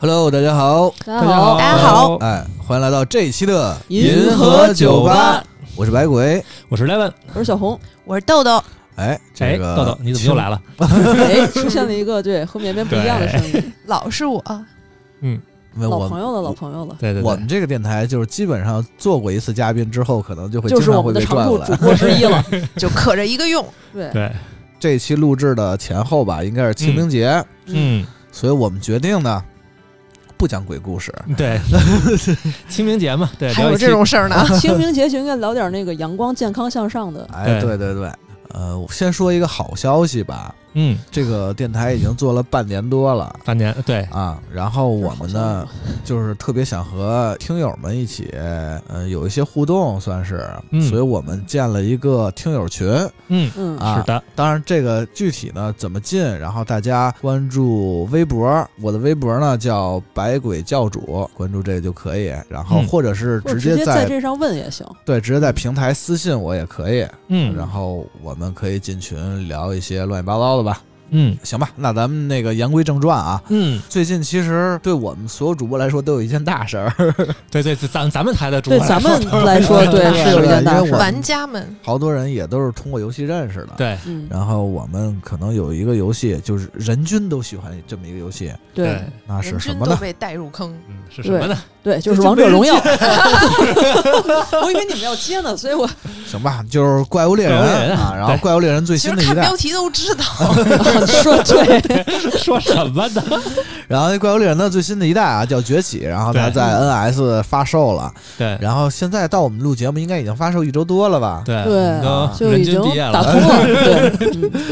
Hello，大家好，大家好，大家好，哎，欢迎来到这一期的银河酒吧。我是白鬼，我是 Levin，我是小红，我是豆豆。哎，这个豆豆，你怎么又来了？哎，出现了一个对和绵绵不一样的声音，老是我，嗯，老朋友了，老朋友了。对对，我们这个电台就是基本上做过一次嘉宾之后，可能就会就是我们的常驻主播之一了，就可着一个用。对。对，这一期录制的前后吧，应该是清明节，嗯，所以我们决定呢。不讲鬼故事，对，清明节嘛，对，还有这种事儿呢。清明节就应该聊点那个阳光、健康、向上的。哎，对对对，呃，我先说一个好消息吧。嗯，这个电台已经做了半年多了，半年对。啊，然后我们呢，就是特别想和听友们一起，呃，有一些互动，算是，所以我们建了一个听友群，嗯嗯，啊，是的，当然这个具体呢怎么进，然后大家关注微博，我的微博呢叫百鬼教主，关注这个就可以，然后或者是直接在这上问也行，对，直接在平台私信我也可以，嗯，然后我们可以进群聊一些乱七八糟的吧。嗯，行吧，那咱们那个言归正传啊。嗯，最近其实对我们所有主播来说都有一件大事儿。对对，咱咱们台的主播，对咱们来说，对是有一件大事。玩家们，好多人也都是通过游戏认识的。对，然后我们可能有一个游戏，就是人均都喜欢这么一个游戏。对，那是什么呢？被带入坑。嗯，是什么呢？对，就是王者荣耀。我以为你们要接呢，所以我 行吧，就是怪物猎人啊。然后怪物猎人最新的一代，看标题都知道。说对，说什么呢？然后怪物猎人的最新的一代啊，叫崛起，然后它在 NS 发售了。对，然后现在到我们录节目，应该已经发售一周多了吧？对对，就已经打通了。对，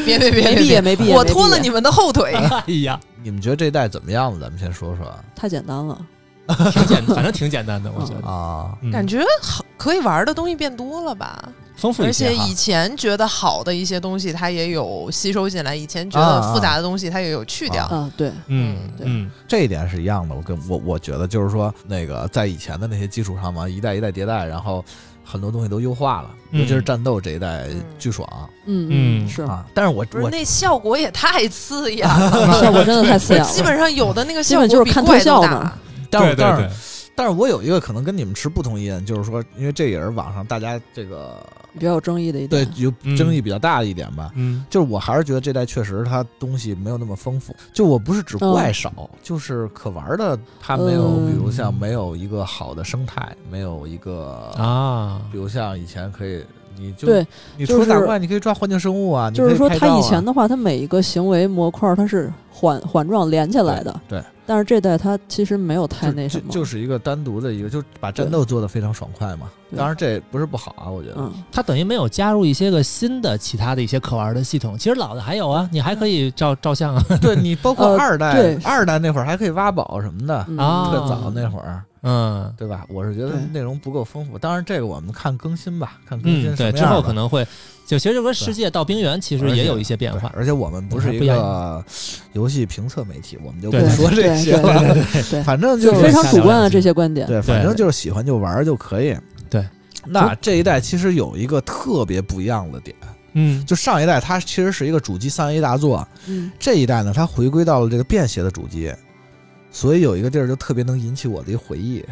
别别别，没毕业没毕业，我拖了你们的后腿。哎呀，你们觉得这一代怎么样？咱们先说说。太简单了。挺简，反正挺简单的，我觉得啊，感觉好可以玩的东西变多了吧，丰富而且以前觉得好的一些东西，它也有吸收进来；以前觉得复杂的东西，它也有去掉。啊，对，嗯，对，这一点是一样的。我跟我我觉得就是说，那个在以前的那些基础上嘛，一代一代迭代，然后很多东西都优化了，尤其是战斗这一代巨爽。嗯嗯，是啊，但是我不是那效果也太刺眼了，效果真的太刺眼了。基本上有的那个效果就是看特效的。但是，但是，但是我有一个可能跟你们持不同意见，就是说，因为这也是网上大家这个比较有争议的一点，对，有争议比较大的一点吧。嗯，就是我还是觉得这代确实它东西没有那么丰富。就我不是指怪少，就是可玩的它没有，比如像没有一个好的生态，没有一个啊，比如像以前可以。你就对，你除了打怪，你可以抓环境生物啊。就是说，它以前的话，它每一个行为模块它是环环状连起来的。对。但是这代它其实没有太那什么，就是一个单独的一个，就把战斗做的非常爽快嘛。当然这不是不好啊，我觉得。嗯。它等于没有加入一些个新的其他的一些可玩的系统。其实老的还有啊，你还可以照照相啊。对你包括二代，对二代那会儿还可以挖宝什么的啊，特早那会儿。嗯，对吧？我是觉得内容不够丰富。当然，这个我们看更新吧，看更新。对，之后可能会就其实就跟世界到冰原其实也有一些变化。而且我们不是一个游戏评测媒体，我们就不说这些了。对对，反正就是非常主观的这些观点。对，反正就是喜欢就玩就可以。对，那这一代其实有一个特别不一样的点。嗯，就上一代它其实是一个主机三 A 大作，嗯，这一代呢，它回归到了这个便携的主机。所以有一个地儿就特别能引起我的一回忆，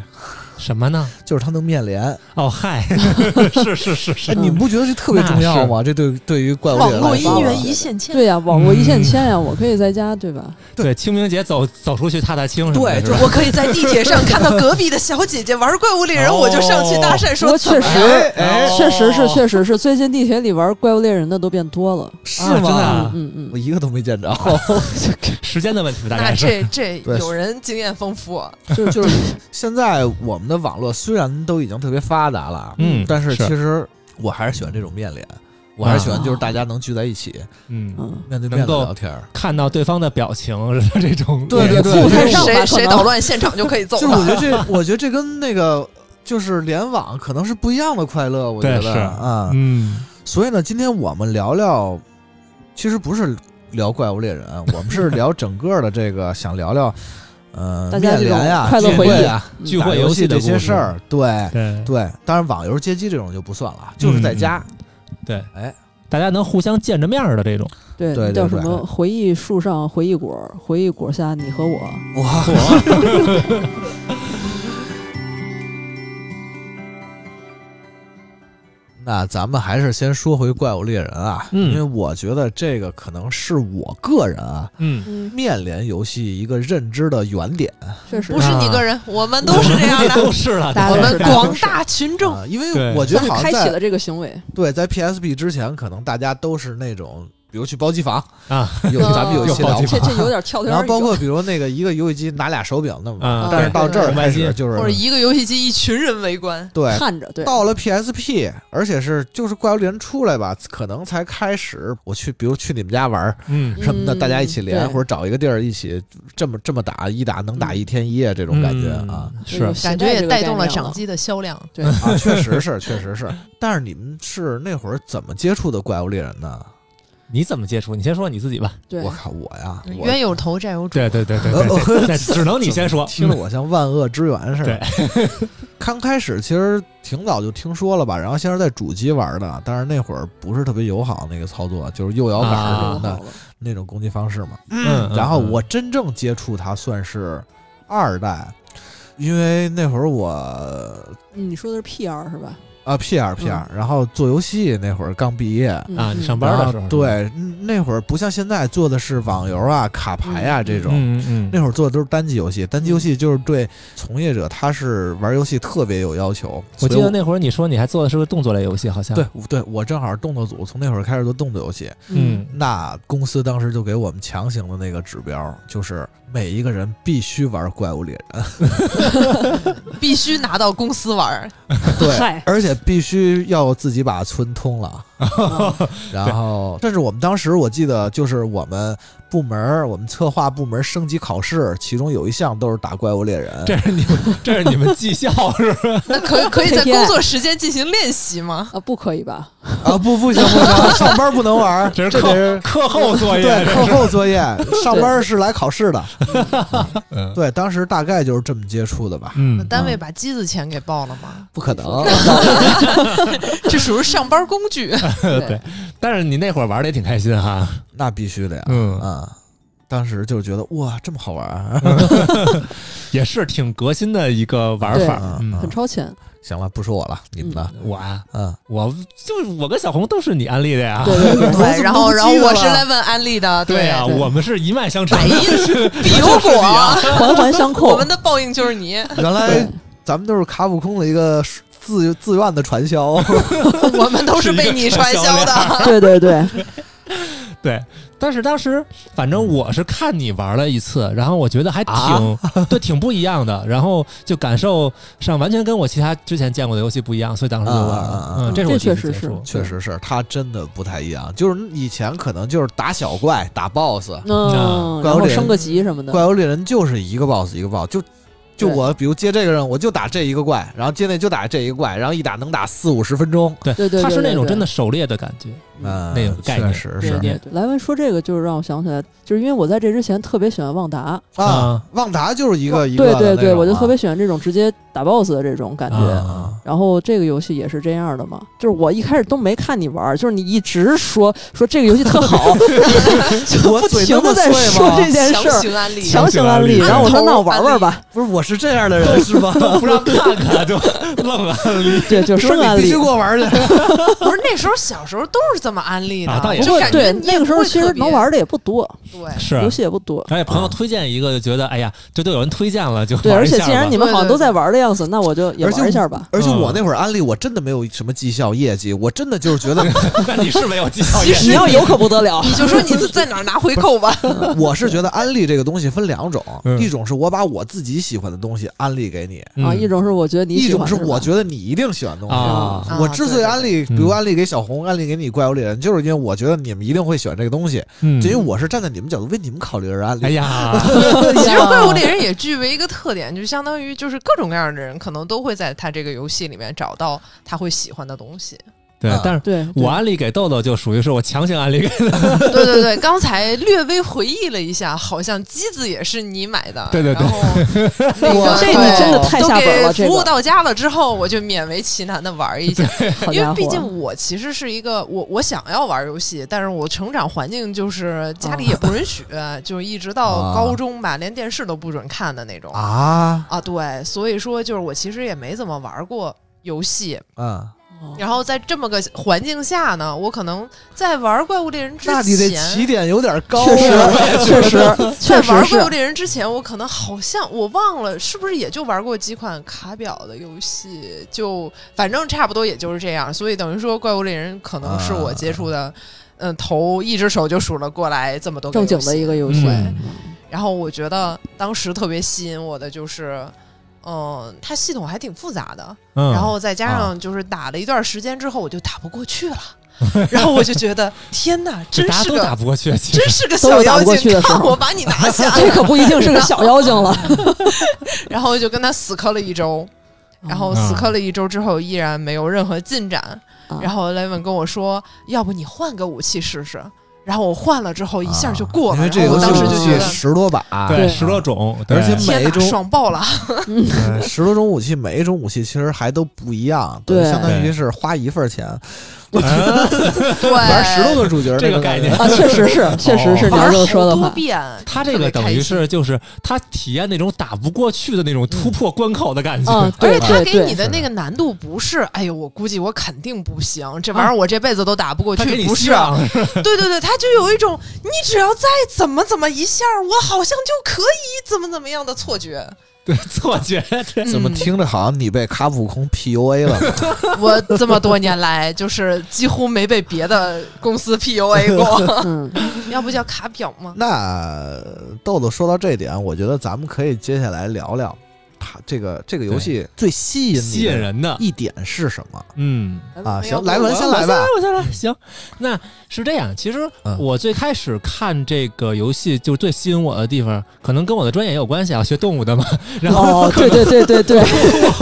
什么呢？就是它能面连。哦，嗨，是是是是，哎，你们不觉得这特别重要吗？这对对于怪物猎人网络姻缘一线牵。对呀，网络一线牵呀，我可以在家，对吧？对，清明节走走出去踏踏青。对，就我可以在地铁上看到隔壁的小姐姐玩怪物猎人，我就上去搭讪说。确实，确实是，确实是，最近地铁里玩怪物猎人的都变多了，是吗？嗯嗯，我一个都没见着。时间的问题，大概那这这有人经验丰富。就就是现在我们的网络虽然都已经特别发达了，嗯，但是其实我还是喜欢这种面脸。我还是喜欢就是大家能聚在一起，嗯，嗯，面对面的聊天。看到对方的表情，这种对对对谁谁捣乱，现场就可以揍就是我。觉得这，我觉得这跟那个就是联网可能是不一样的快乐，我觉得是啊。嗯所以呢，今天我们聊聊，其实不是聊怪物猎人，我们是聊整个的这个，想聊聊，呃，面联呀、快乐回忆聚会啊、嗯聚会打游这戏的故些事儿，对对对。当然，网游街机这种就不算了，就是在家。对，哎，大家能互相见着面儿的这种，对，对对叫什对么回忆树上回忆果，回忆果下你和我。哇，那咱们还是先说回怪物猎人啊，嗯因为我觉得这个可能是我个人啊嗯，嗯，面临游戏一个认知的原点。确实不是你个人，我们都是这样的。都是了，我们广大群众，啊，因为我觉得好像在开启了这个行为。对在 PSP 之前，可能大家都是那种，比如去包机房啊，有咱们有一些聊这这有点跳得有点然后包括比如那个一个游戏机拿俩手柄那么但是到这儿开始就是或者一个游戏机一群人围观，对。看着，对，到了 PSP，而且是就是怪物猎人出来吧，可能才开始我去，比如去你们家玩儿嗯什么的，嗯大家一起连，对或者找一个地儿一起这么这么打，一打能打一天一夜这种感觉啊嗯是感觉也带动了掌机的销量。对，啊，确实 是，确实是。但是你们是那会儿怎么接触的怪物猎人呢？你怎么接触？你先说你自己吧。对我，靠，我呀，我冤有头债有主，对对对对呃对 对，只能你先说。听着我像万恶之源似的。对，刚开始其实挺早就听说了吧，然后先是在主机玩的，但是那会儿不是特别友好那个操作，就是右摇杆啊什么的、那种攻击方式嘛。嗯，嗯然后嗯我真正接触它算是二代，因为那会儿我嗯你说的是 PR 是吧？啊，PR PR，，然后做游戏那会儿刚毕业。嗯啊，你上嗯班的时候对，嗯那会儿不像现在做的是网游啊、卡牌啊嗯这种，嗯嗯那会儿做的都是单机游戏，单机游戏就是对从业者他是玩游戏特别有要求。我记得那会儿你说你还做的是个动作类游戏，好像对对，我正好是动作组，从那会儿开始做动作游戏。嗯那公司当时就给我们强行的那个指标，就是每一个人必须玩怪物猎人，必须拿到公司玩。对，而且必须要自己把村通了。啊 然后，这是我们当时我记得，就是我们部门，我们策划部门升级考试，其中有一项都是打怪物猎人。这是你们这是你们绩效是吧？那可以可以在工作时间进行练习吗？啊，不可以吧？啊，不不行不行，上班不能玩，这是课课后作业，对课后作业，上班是来考试的。嗯对，当时大概就是这么接触的吧。那嗯单位把机子钱给报了吗？不可能，这属于上班工具。对，但是你那会儿玩的也挺开心哈，那必须的呀。嗯。啊，当时就觉得哇，这么好玩儿。也是挺革新的一个玩法。很超前。行了，不说我了，你们呢？我啊，嗯，我就我跟小红都是你安利的呀，对对对，对，然后然后我是来问安利的，对呀，对。我们是一脉相承。百，因必有果，环环相扣。我们的报应就是你。原来咱们都是卡普空的一个自自愿的传销。我们都是被你传销的。对对对，对。但是当时反正我是看你玩了一次，然后我觉得还挺、啊 对，挺不一样的，然后就感受上完全跟我其他之前见过的游戏不一样，所以当时就玩了。嗯，这是我这确实是确实是，它真的不太一样。就是以前可能就是打小怪、打 BOSS，嗯，怪物猎人升个级什么的。怪物猎人就是一个 BOSS 一个 BOSS，就就我比如接这个任务，我就打这一个怪，然后接那就打这一个怪，然后一打能打四五十分钟。对对对它是那种真的狩猎的感觉。嗯，那个概念确实是对对对，莱文说这个就是让我想起来，就是因为我在这之前特别喜欢旺达，啊啊。旺达就是一个一个对对对，我就特别喜欢这种直接打 BOSS 的这种感觉。啊然后这个游戏也是这样的嘛，就是我一开始都没看你玩，就是你一直说说这个游戏特好，就不我嘴那么停的在说这件事强儿，行安利，强行安利。强行安利然后我说那我玩玩吧，不是我是这样的人是吧？不让 看看 就愣安利对，就生安利说你必须给。我玩去。不是那时候小时候都是这么安利的，啊倒也是对那个时候其实能玩的也不多，对。是游戏也不多。而且朋友推荐一个，就觉得哎呀，这都有人推荐了，就对，而且玩一下吧既然你们好像都在玩的样子，那我就也玩一下吧。而且嗯我那会儿安利，我真的没有什么绩效业绩，我真的就是觉得，你是没有绩效业绩你要有可不得了。你就说你在哪儿拿回扣吧。我是觉得安利这个东西分两种，嗯一种是我把我自己喜欢的东西安利给你，啊，一种是我觉得你一种喜欢的吧是我觉得你一定喜欢东西。啊我之所以安利，嗯比如安利给小红，安利给你怪物猎就是因为我觉得你们一定会选这个东西，嗯因为我是站在你们角度为你们考虑而安利。哎呀 其实怪物猎人也具备一个特点，就相当于就是各种各样的人可能都会在他这个游戏里面找到他会喜欢的东西。啊，对但是对，我安利给豆豆就属于是我强行安利给 对对对，刚才略微回忆了一下，好像机子也是你买的。对对对。然后 那个这你真的太都下本了，服务到家了之后，我就勉为其难的玩一下。因为毕竟我其实是一个我我想要玩游戏，但是我成长环境就是家里也不允许，就一直到啊。高中吧，连电视都不准看的那种。啊，啊。对，所以说就是我其实也没怎么玩过游戏，嗯，然后在这么个环境下呢，我可能在玩怪物猎人之前，那你这起点有点高确实啊。确实 在确实是玩怪物猎人之前，我可能好像我忘了是不是也就玩过几款卡表的游戏，就反正差不多也就是这样。所以等于说怪物猎人可能是我接触的，嗯、头一只手就数了过来这么多个正经的一个游戏。嗯然后我觉得当时特别吸引我的就是，嗯、它系统还挺复杂的，嗯，然后再加上就是打了一段时间之后，我就打不过去了，然后我就觉得天哪，大家都真是个打不过去，真是个小妖精，看我把你拿 下。这可不一定是个小妖精了。然后我就跟他死磕了一周，然后死磕了一周之后依然没有任何进展。啊然后雷文跟我说：“要不你换个武器试试。”然后我换了之后一下就过了，因为这然后我游戏武器当时就觉得十多把，对对十多种，而且每一种爽爆了！呃十多种武器，每一种武器其实还都不一样，对相当于是花一份钱 对，玩石头的主角，这个概念啊，确实是，确实是你要玩好这么说的话，多变。他这个等于是就是他体验那种打不过去的那种突破关口的感觉，嗯，而且对对对他给你，的那个难度不是，哎呦，我估计我肯定不行，这玩意儿我这辈子都打不过去，不是？啊对对对，他就有一种你只要再怎么怎么一下，我好像就可以怎么怎么样的错觉。对错觉，对怎么听着好像你被卡普空 PUA 了呢？我这么多年来，就是几乎没被别的公司 PUA 过，嗯，要不叫卡表吗？那豆豆说到这点，我觉得咱们可以接下来聊聊它这个这个游戏最吸引吸引人的，一点是什么嗯。啊？行，来文先来吧。我先来，行。那是这样，其实嗯我最开始看这个游戏，就最吸引我的地方，可能跟我的专业也有关系啊，学动物的嘛。然后哦，对对对对对，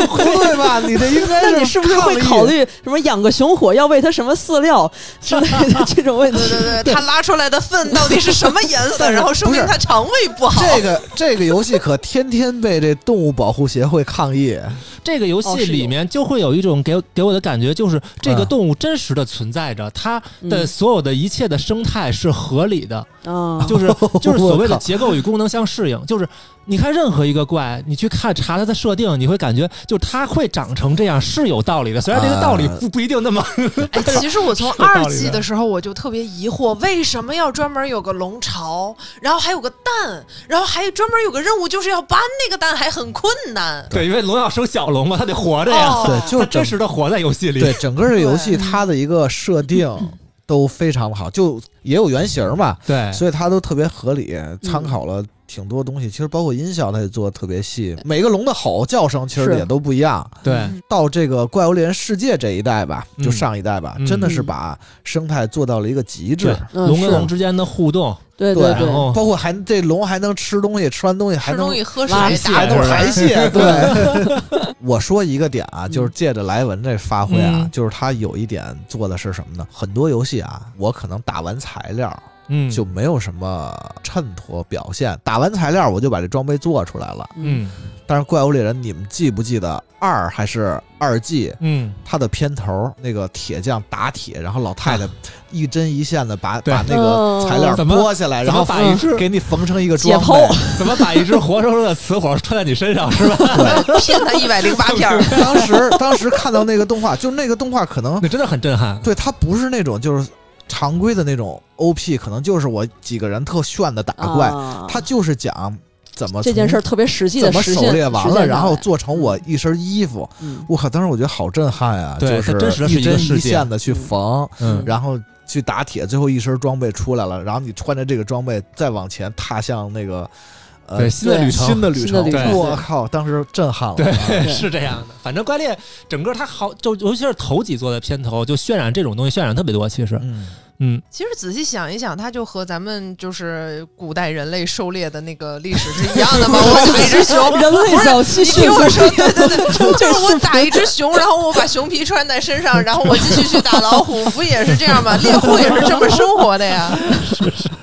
不对 吧？你这应该那你是不是会考虑什么养个熊火要喂它什么饲料 之类的这种问题对？对对，它拉出来的粪到底是什么颜色？然后说明它肠胃不好。这个这个游戏可天天被这动物保护协会抗议。这个游戏里面就会有一种给给我的感觉，就是这个嗯。动物真实的存在着，它的嗯。所有的一切的生态是合理的，嗯，就是就是所谓的 结构与功能相适应。就是你看任何一个怪，你去看查它的设定，你会感觉就它会长成这样是有道理的，虽然这个道理啊不不一定那么 哎，其实我从二季的时候我就特别疑惑，为什么要专门有个龙巢，然后还有个蛋，然后还专门有个任务，就是要搬那个蛋，还很困难。对，因为龙要生小龙嘛，它得活着呀。哦对，就是真实的活在游戏里。对整个这游戏它的一个设定都非常好，就也有原型嘛，对所以它都特别合理，参考了挺多东西。其实包括音效，它也做的特别细，每个龙的吼叫声其实也都不一样。对嗯到这个怪物猎人世界这一代吧，嗯就上一代吧，嗯真的是把生态做到了一个极致。，嗯龙跟龙之间的互动，对对对然后包括还这龙还能吃东西，吃完东西还能还能排 泄。对，我说一个点啊，就是借着莱文这发挥啊，嗯就是他有一点做的是什么呢？很多游戏啊，我可能打完材料嗯，就没有什么衬托表现，打完材料我就把这装备做出来了。嗯但是怪物猎人，你们记不记得二还是二季？嗯，它的片头那个铁匠打铁，然后老太太一针一线的把对把那个材料剥下来，然后把一只给你缝成一个装备。怎么把一只活生生的雌火穿在你身上是吧？骗他一百零八片。当时当时看到那个动画，就那个动画可能那真的很震撼。对它不是那种就是常规的那种 OP，可能就是我几个人特炫的打怪，啊它就是讲怎么这件事特别实际怎么的实现，狩猎完了，然后做成我一身衣服。嗯我靠！当时我觉得好震撼呀，对就它真实的是一针一线的去缝，嗯然后去打铁，最后一身装备出来了，然后你穿着这个装备再往前踏向那个呃对新的旅程新的旅程，新的旅程我靠，当时震撼了。对啊是这样的。反正怪猎整个它好，就尤其是头几座的片头，就渲染这种东西渲染特别多。其实，嗯，嗯，其实仔细想一想，它就和咱们就是古代人类狩猎的那个历史是一样的嘛。我打一只熊，人类早期你驯服听我说，对对对，就是我打一只熊，然后我把熊皮穿在身上，然后我继续去打老虎，不也是这样吗？猎户也是这么生活的呀，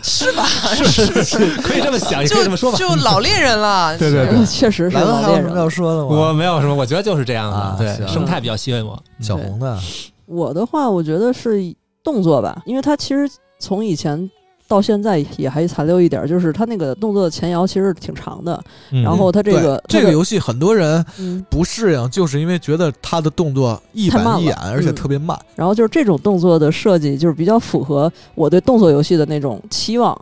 是吧？是是 可以这么想，也可以就这么说吧。就老猎人了，对对对嗯确实是老猎人还有什么。要说的吗？我没有什么，我觉得就是这样的。啊对，生态比较吸引我。小红的，我的话，我觉得是动作吧，因为它其实从以前到现在也还残留一点儿，就是它那个动作的前摇其实挺长的，嗯。然后它这个这个游戏很多人嗯，不适应，就是因为觉得它的动作一板一眼，而且嗯。特别慢。然后就是这种动作的设计，就是比较符合我对动作游戏的那种期望，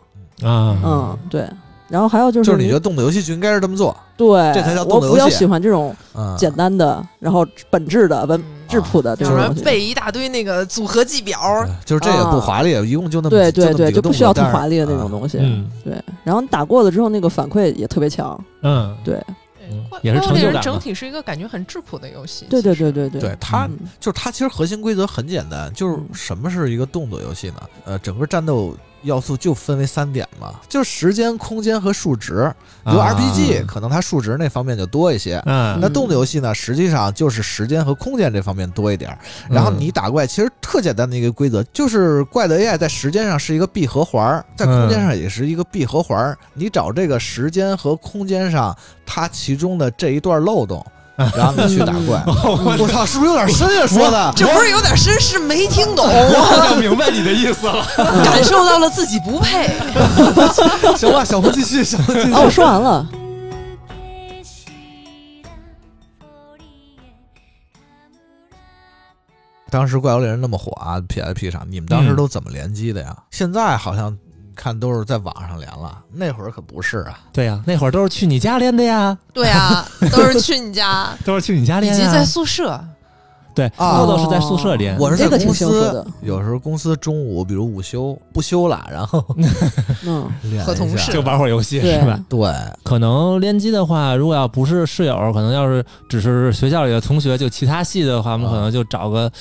啊，嗯，对。然后还有就是就是你觉得动作游戏就应该是这么做，对，这才叫动我作游戏比较喜欢这种嗯，简单的，然后本质的、文嗯质朴的这就是种东西。背一大堆那个组合技表，就是这也不华丽，一共就那么对对对，就不需要动作特华丽的那种东西。嗯对，然后你打过了之后，那个反馈也特别强。嗯，对，嗯怪也是怪物猎人成就感整体是一个感觉很质朴的游戏。对对对对对，对它嗯就是它其实核心规则很简单，就是嗯什么是一个动作游戏呢？呃，整个战斗要素就分为三点嘛，就是时间、空间和数值。比如啊 RPG 可能它数值那方面就多一些。嗯那动作游戏呢，实际上就是时间和空间这方面多一点儿。然后你打怪，其实特简单的一个规则，就是怪的 AI 在时间上是一个闭合环儿，在空间上也是一个闭合环儿。你找这个时间和空间上它其中的这一段漏洞，然后你去打怪。我操，是不是有点深呀？说的，这不是有点深，是没听懂，我好像明白你的意思了。感受到了自己不配。行吧，小红继续，小红继续。哦，我说完了。当时怪物猎人那么火啊，PSP 上，你们当时嗯都怎么联机的呀？现在好像看都是在网上连了，那会儿可不是啊。对呀，那会儿都是去你家连的呀，对啊，都是去你家，都是去你家连呀。以及在宿舍。对，啊豆豆是在宿舍连。我是在这个挺公司，有时候公司中午比如午休不休了，然后 嗯，和同事就玩会儿游戏是吧？对，可能联机的话，如果要不是室友，可能要是只是学校里的同学，就其他系的话，我们啊可能就找个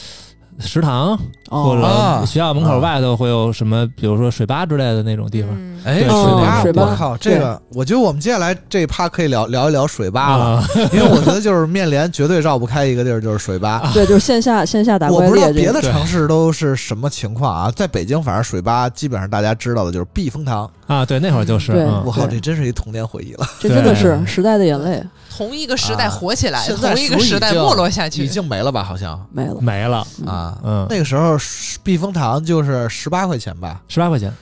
食堂，或哦，者学校门口外头会有什么，比如说水吧之类的那种地方。嗯。哎，对水哦吧，水吧。我靠，这个我觉得我们接下来这一趴可以聊聊一聊水吧了，啊，因为我觉得就是面联绝对绕不开一个地儿，就是水吧。对，就是线下线下打我不知道。别的城市都是什么情况啊，在北京反正水吧基本上大家知道的就是避风塘，啊，对，那会儿就是，嗯。我靠，这真是一童年回忆了。这真的是时代的眼泪，同一个时代啊火起来，同一个时代没落下去。已。经没了吧？好像。没了。没了，嗯啊，嗯，那个时候避风塘就是十八块钱吧，十八块钱，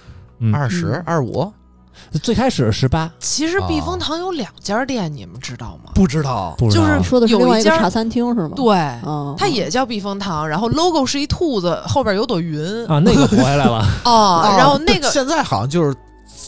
嗯，二十嗯。二五，最开始十八，其实避风塘有两家店，你们知道吗？不知道。不知道。就是说的是有一家另外一个茶餐厅是吗？对，嗯，它也叫避风塘，然后 logo 是一兔子，后边有朵云。啊，那个活下来了，啊，然后那个现在好像就是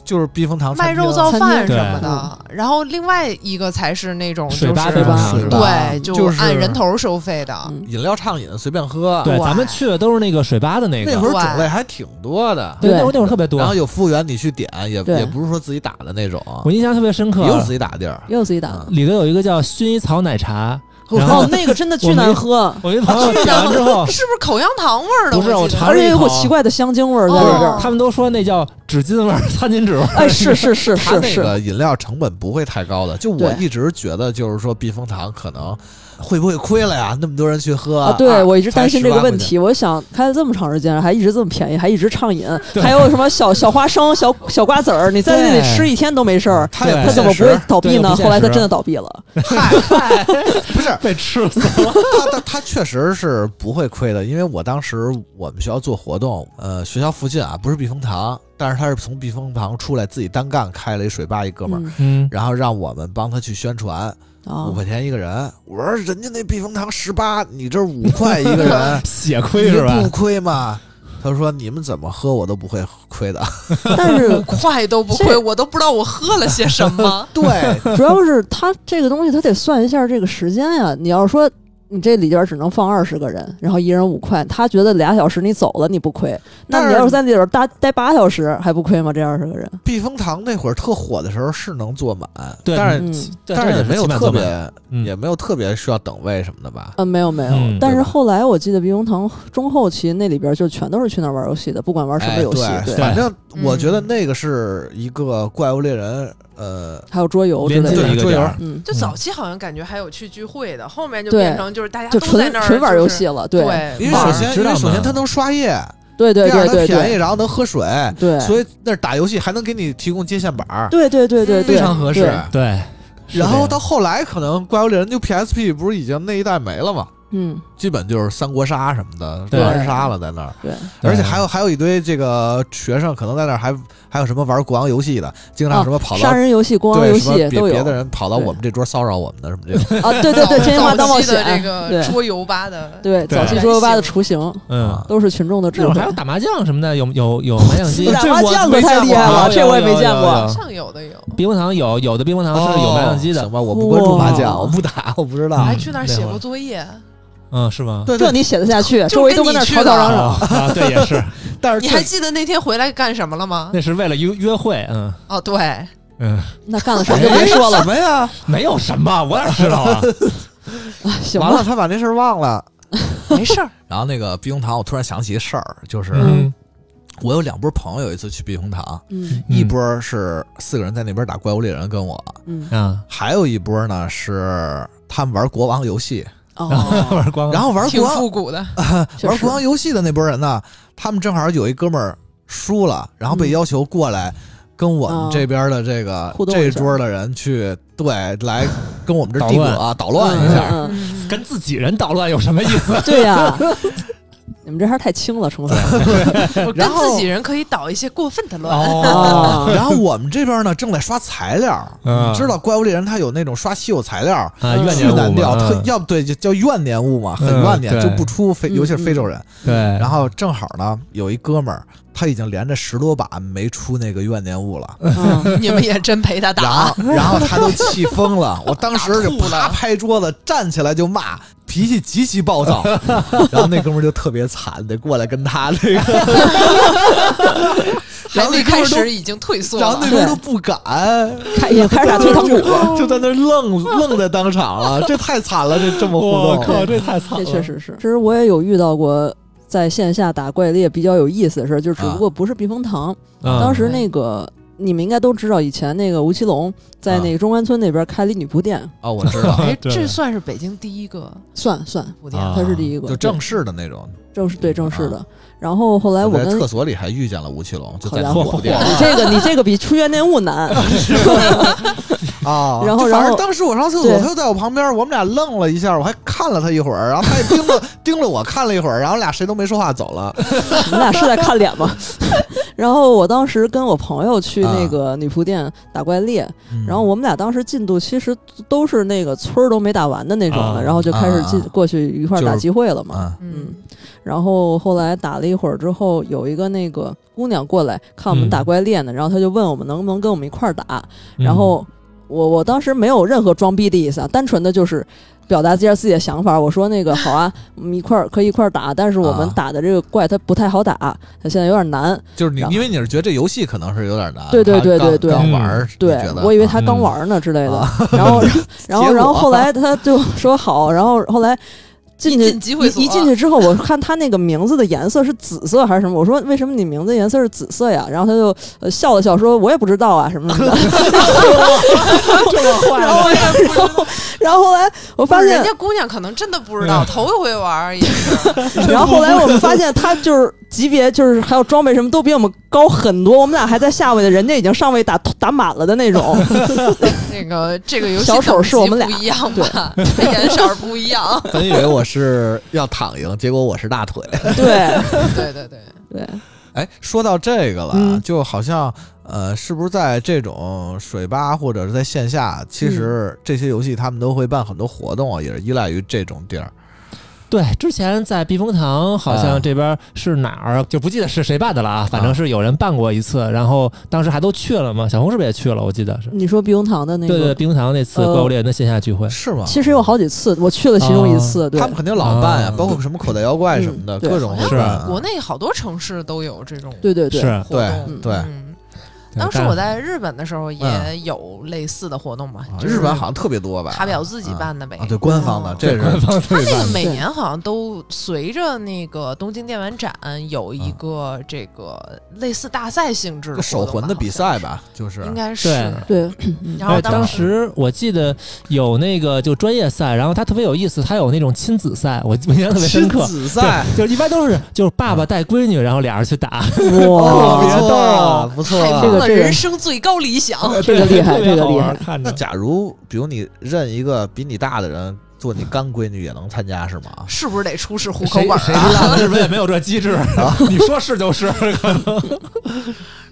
就是避风塘卖肉造饭什么的，然后另外一个才是那种水吧就是水吧对，就是按人头收费的。嗯。饮料畅饮随便喝，对，咱们去的都是那个水吧的那个，那会儿种类还挺多的，对，那会儿那会儿特别多。然后。有服务员你去点，也也不是说自己打的那种，我印象特别深刻。也，有自己打的地儿。也有自己打。的。里头有一个叫薰衣草奶茶，哦，那个真的巨难喝，我一朋友点完之后，是不是口香糖味儿的？不是我尝而且有股奇怪的香精味儿在里边哦儿。他们都说那叫纸巾味儿、餐巾纸味儿。哎，是是是它是是，那个饮料成本不会太高的，就我一直觉得就是说避风塘可能会不会亏了呀？那么多人去喝啊，对我一直担心这个问。才18块钱题。我想开了这么长时间，还一直这么便宜，还一直畅饮，还有什么小小花生、小小瓜子儿，你在那里吃一天都没事儿，它也对他怎么不会倒闭呢？后来他真的倒闭了。嗨，不是被吃死了。他他他确实是不会亏的，因为我当时我们学校做活动，呃，学校附近啊不是避风塘，但是他是从避风塘出来自己单干开了一水吧，一哥们儿，然后让我们帮他去宣传，啊五，块钱一个人。我说人家那避风塘十八，你这五块一个人，血亏是吧不？亏吗？他说你们怎么喝我都不会亏的。但是快都不亏，我都不知道我喝了些什么。对，主要是他这个东西，他得算一下这个时间呀。你要说你这里边只能放二十个人，然后一人五块。他觉得俩小时你走了你不亏，那你要是在里边待待八小时还不亏吗？这二十个人，避风塘那会儿特火的时候是能坐满，对但是嗯，但是也没有特别，嗯也没有特别需要等位什么的吧？嗯，没有没有。嗯但是后来我记得避风塘中后期那里边就全都是去那儿玩游戏的，不管玩什么哎，游戏，对，对，反正我嗯觉得那个是一个怪物猎人，呃，还有桌游之类的。桌游。嗯，就早期好像感觉还有去聚会的，后面就变成就是大家就都在那儿纯纯玩游就是戏了，对因为首先，因为首先它能刷页，对对第二对对它便宜，然后能喝水，对，所以那儿打游戏还能给你提供接线板，对对对对对，非常合适对。然后到后来可能怪物猎人就 PSP 不是已经那一代没了嘛，嗯，基本就是三国杀什么的对乱杀了在那儿，对，而且还有还有一堆这个学生可能在那儿还还有什么玩国王游戏的，经常什么跑到杀人游戏、国王游戏都有别别的人跑到我们这桌骚扰我们的什么这种，啊，对对对，早真心话大冒险，这个对桌游吧的，对，对早期桌游吧的雏形嗯，都是群众的智慧还有。打麻将什么的，有有有麻将机。打麻将可没见过太厉害了，这我也没见过好。像有的有，避风塘有有的避风塘是有麻将机的哦行，吧，我不关注麻将，我不打，我不知道嗯。还去那儿写过作业。嗯，是吗？对对，这你写得下去？就周围都跟那吵吵嚷嚷。啊，啊对，也是，但是你还记得那天回来干什么了吗？那是为了约约会，嗯哦，对，嗯，那干了什么就别说什。么呀？没有什么，我哪知道啊？行完了，他把那事儿忘了。没事儿。然后那个避风塘，我突然想起一事儿，就是嗯我有两波朋友，有一次去避风塘，嗯一波是四个人在那边打怪物猎人跟我，嗯，啊，还有一波呢是他们玩国王游戏，哦，玩光，然后玩挺国王。复古的，玩国王游戏的那波人呢，他们正好有一哥们儿输了，然后被嗯要求过来跟我们哦这边的这个这一桌的人去对来跟我们这捣地乱。啊捣乱一下。嗯。跟自己人捣乱有什么意思？嗯对呀，你们这还是太轻了，成分。我跟然后自己人可以捣一些过分的乱。然后我们这边呢正在刷材料，嗯你知道怪物猎人他有那种刷稀有材料，啊，嗯怨念难掉，特要不对就叫怨念物嘛，很嗯怨念，对就不出非，嗯尤其是非洲人。对，然后正好呢，有一哥们儿，他已经连着十多把没出那个怨念物了，嗯你们也真陪他然打后，然后他都气疯了，我当时就啪拍桌子，站起来就骂，脾气极其暴躁。然后那哥们儿就特别惨，得过来跟他那个，然还没开后那哥们儿都始已经退缩了然后那。哥们儿都不敢，开已经开始打退堂鼓了。就在那愣愣在当场了，这太惨了，这这么互动。我靠，这太惨了，这确实是。其实我也有遇到过在线下打怪猎比较有意思的事儿，就只不过不是避风塘。嗯。当时那个你们应该都知道，以前那个吴奇隆在那个中关村那边开了一女仆店，啊，我知道，哎，这算是北京第一个算算，他是第一个，就正式的那种。正式对正式啊的。然后后来我跟在厕所里还遇见了吴奇隆，就在好家伙那酒店你这个你这个比出怨念物难。啊。然后然后当时我上厕所，他就在我旁边，我们俩愣了一下，我还看了他一会儿，然后他也盯着 盯着我看了一会儿，然后俩谁都没说话走了。你们俩是在看脸吗？然后我当时跟我朋友去那个女仆店打怪猎，嗯然后我们俩当时进度其实都是那个村儿都没打完的那种啊的，然后就开始进啊过去一块儿打就是机会了嘛。嗯，然后后来打了一会儿之后，有一个那个姑娘过来看我们打怪猎呢，然后她就问我们能不能跟我们一块儿打，嗯然后我我当时没有任何装逼的意思啊，单纯的就是表达一下自己的想法。我说那个好啊，我们一块儿可以一块儿打，但是我们啊打的这个怪它不太好打，它现在有点难。就是你因为你是觉得这游戏可能是有点难，对对对对对刚玩儿，你对，我以为他嗯刚玩呢之类的，啊然后 然后然后后来他就说好，然后后来。进去一进机会所一进去之后，我看他那个名字的颜色是紫色还是什么？我说为什么你名字颜色是紫色呀？然后他就呃笑了笑说：“我也不知道啊，什么什么的。”这么坏然后然后然后后来我发现人家姑娘可能真的不知道，头一回玩儿也是。然后后来我们发现他就是级别，就是还有装备什么都比我们高很多。我们俩还在下位的，人家已经上位打打满了的那种。那个这个游戏小丑是我们俩不一样吧？颜色儿不一样。本以为我是要躺赢，结果我是大腿。对 对对对，对，哎，说到这个了，嗯就好像呃，是不是在这种水吧或者是在线下，其实这些游戏他们都会办很多活动啊，也是依赖于这种地儿。对，之前在避风塘好啊像这边是哪儿，就不记得是谁办的了啊，反正是有人办过一次，然后当时还都去了嘛，小红是不是也去了？我记得是。你说避风塘的那个，对对，避风塘那次呃。怪物猎人的线下聚会，是吗？其实有好几次，我去了其中一次，对。他，们肯定老办呀啊，包括什么口袋妖怪什么的，嗯各种是办。国内好多城市都有这种对对对，是。对活动。嗯对。嗯，对当时我在日本的时候也嗯有类似的活动嘛啊，就是日本好像特别多吧？卡表自己办的呗啊，。对，官方的，哦这是官方他那个每年好像都随着那个东京电玩展有一个这个类似大赛性质的个手魂的比，赛吧，就是应该是。对 然后，当时时我记得有那个就专业赛，然后他特别有意思，他有那种亲子赛，我印象特别深亲刻。子赛，对，就一般都是就是爸爸带闺女，然后俩人去打。哇，特别逗啊，不错这个这个人生最高理想。这个厉害这个厉害看着。那假如比如你认一个比你大的人做你干闺女，也能参加是吗？是不是得出示户口本啊？日本也没有这机制，你说是就是。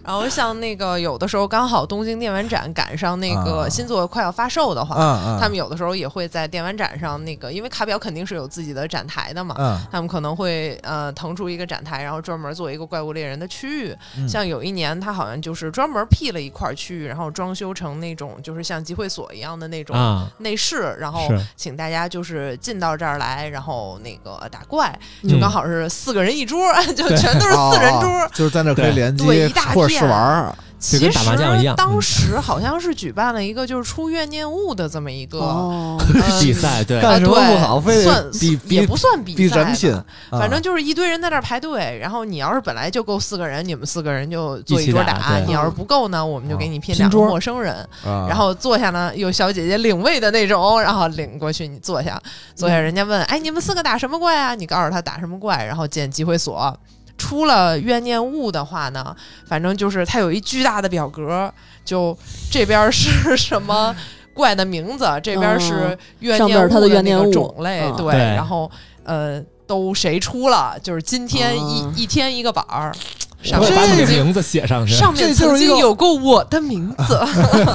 然后像那个有的时候刚好东京电玩展赶上那啊个新作快要发售的话，嗯嗯，他们有的时候也会在电玩展上那个，因为卡表肯定是有自己的展台的嘛。嗯他们可能会呃腾出一个展台，然后专门做一个怪物猎人的区域。嗯像有一年，他好像就是专门辟了一块区域，然后装修成那种就是像集会所一样的那种啊，内饰，然后请大家就是进到这儿来，然后那个打怪，嗯就刚好是四个人一桌，就全都是四人桌。哦就是在那可以对联机对一大或者试玩儿。其实就跟打麻将一样当嗯时好像是举办了一个就是出怨念物的这么一个、哦，呃 比赛对，干什么啊对不好非得算比比也不算比比赛人品，啊反正就是一堆人在那儿排队，然后你要是本来就够四个人，你们四个人就坐一桌打对你要是不够呢，我们就给你拼两个陌生人，啊然后坐下呢有小姐姐领位的那种，然后领过去你坐下，坐下嗯人家问，哎，你们四个打什么怪啊？你告诉他打什么怪，然后建集会所。出了怨念物的话呢，反正就是它有一巨大的表格，就这边是什么 怪的名字，这边是怨念物的怨那个念物种类，嗯。对，然后呃，都谁出了，就是今天一、啊一天一个板儿，上我面把你的名字写上去。上面就是一个曾经有过我的名字，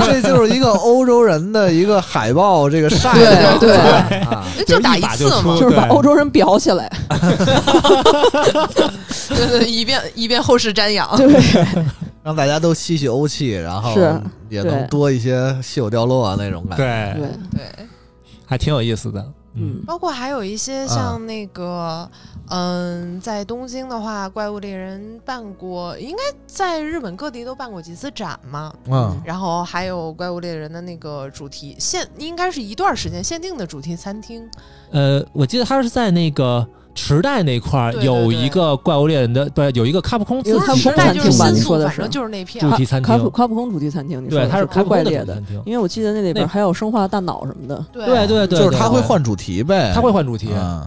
这就是一个欧洲人的一个海报，这个晒对的对啊，就打一次嘛就是把欧洲人裱起来，对 对，以便以便后世瞻仰。对，让大家都吸吸欧气，然后是也能多一些稀有掉落啊那种感觉。对，对，对，还挺有意思的。嗯，包括还有一些像那个，嗯，在东京的话，怪物猎人办过，应该在日本各地都办过几次展嘛。嗯然后还有怪物猎人的那个主题限，应该是一段时间限定的主题餐厅。呃，我记得他是在那个池袋那块有一个怪物猎人的，不是有一个卡普空自有卡普空己的时代就是餐厅吧新宿，你说的是反正就是那片主。题餐厅。卡普，卡普空主题餐厅，你说对，它是卡普空的开怪猎的。因为我记得那里边还有生化大脑什么的，对。对对对，就是他会，换主题呗，他会换主题。嗯，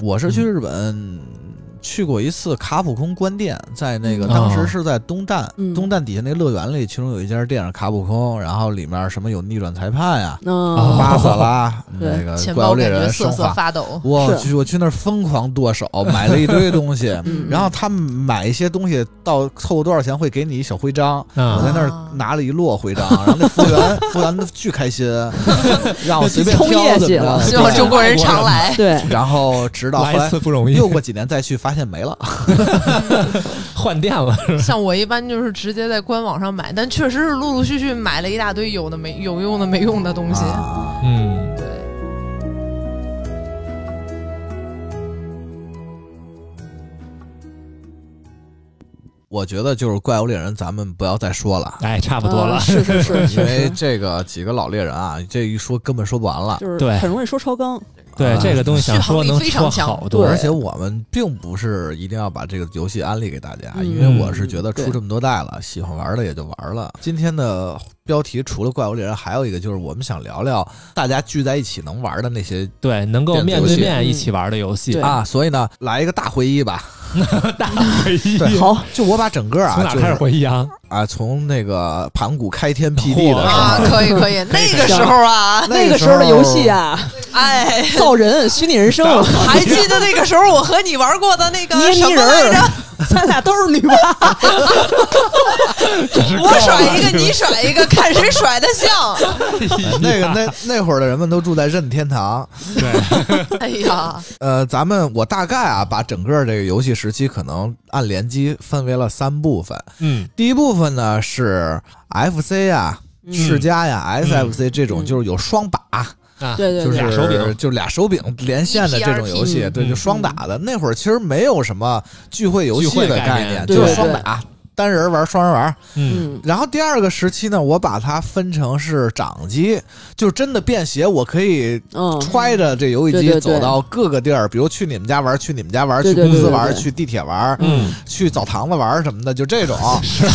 我是去日本去过一次卡普空关店，在那个嗯当时是在东站，嗯东站底下那乐园里，其中有一家店是卡普空，然后里面什么有逆转裁判呀、嗯，巴萨拉 那个怪物猎人瑟瑟人生化。发抖。我去，我去那儿疯狂剁手，买了一堆东西，嗯然后他们买一些东西到凑多少钱会给你一小徽章，我啊在那儿啊拿了一摞徽章，然后那服务员服务员都巨开心，让我随便冲挑业绩了怎么着。希望中国人常来。对，然后直到后来又过几年再去，发现没了。换电了。像我一般就是直接在官网上买，但确实是陆陆续续买了一大堆有的没有用的没用的东西。啊嗯，对，我觉得就是怪物猎人，咱们不要再说了，哎，差不多了啊。是是是，因为这个几个老猎人啊，这一说根本说不完了。就是对很容易说超纲，对啊这个东西想说能续航力非常说强好多，而且我们并不是一定要把这个游戏安利给大家，嗯因为我是觉得出这么多代了，喜欢玩的也就玩了。今天的标题除了怪物猎人，还有一个就是我们想聊聊大家聚在一起能玩的那些对，能够面对面一起玩的游戏。对。啊，所以呢，来一个大回忆吧。大回忆。好，就我把整个啊，从哪开始回忆啊？啊，从那个盘古开天辟地的时啊，候，可以可以，那个时候啊，那个时候的游戏啊，哎，造人、虚拟人生，还记得那个时候我和你玩过的那个捏什么？咱俩都是女吧？我甩一个，你 甩一个，看谁甩的像。哎那个那那会儿的人们都住在任天堂。对 哎呀，呃，咱们我大概啊，把整个这个游戏时期可能按联机分为了三部分。嗯第一部分呢是 FC 啊、嗯世嘉呀、SFC 这种，嗯就是有双把，啊，对对对，就是俩手柄就俩手柄连线的这种游戏，对，嗯就双打的。那会儿其实没有什么聚会游戏会的概概念就是双打，单人玩双人玩。嗯。嗯，然后第二个时期呢，我把它分成是掌机，就真的便携，我可以嗯，揣着这游戏机走到各个地儿，比如去你们家玩，去你们家玩，去公司玩，去地铁玩，嗯，去澡堂子玩什么的，就这种。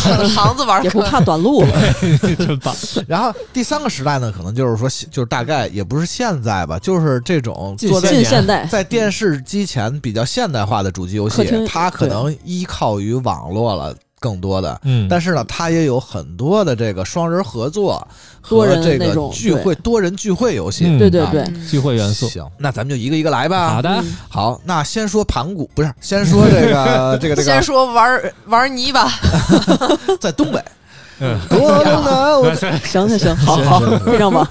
澡堂子玩也不怕短路了。真棒。然后第三个时代呢，可能就是说，就是大概也不是现在吧，就是这种近坐在近现代，在电视机前比较现代化的主机游戏，它可能依靠于网络了更多的。嗯但是呢，它也有很多的这个双人合作和多人这个那种聚会、多人聚会游戏。对对对，聚会元素。行，那咱们就一个一个来吧。好的，嗯好，那先说盘古，不是先说这个 这个这个先，说玩玩泥巴，在东北，嗯，多冷啊！我 行行行，好好，非常棒。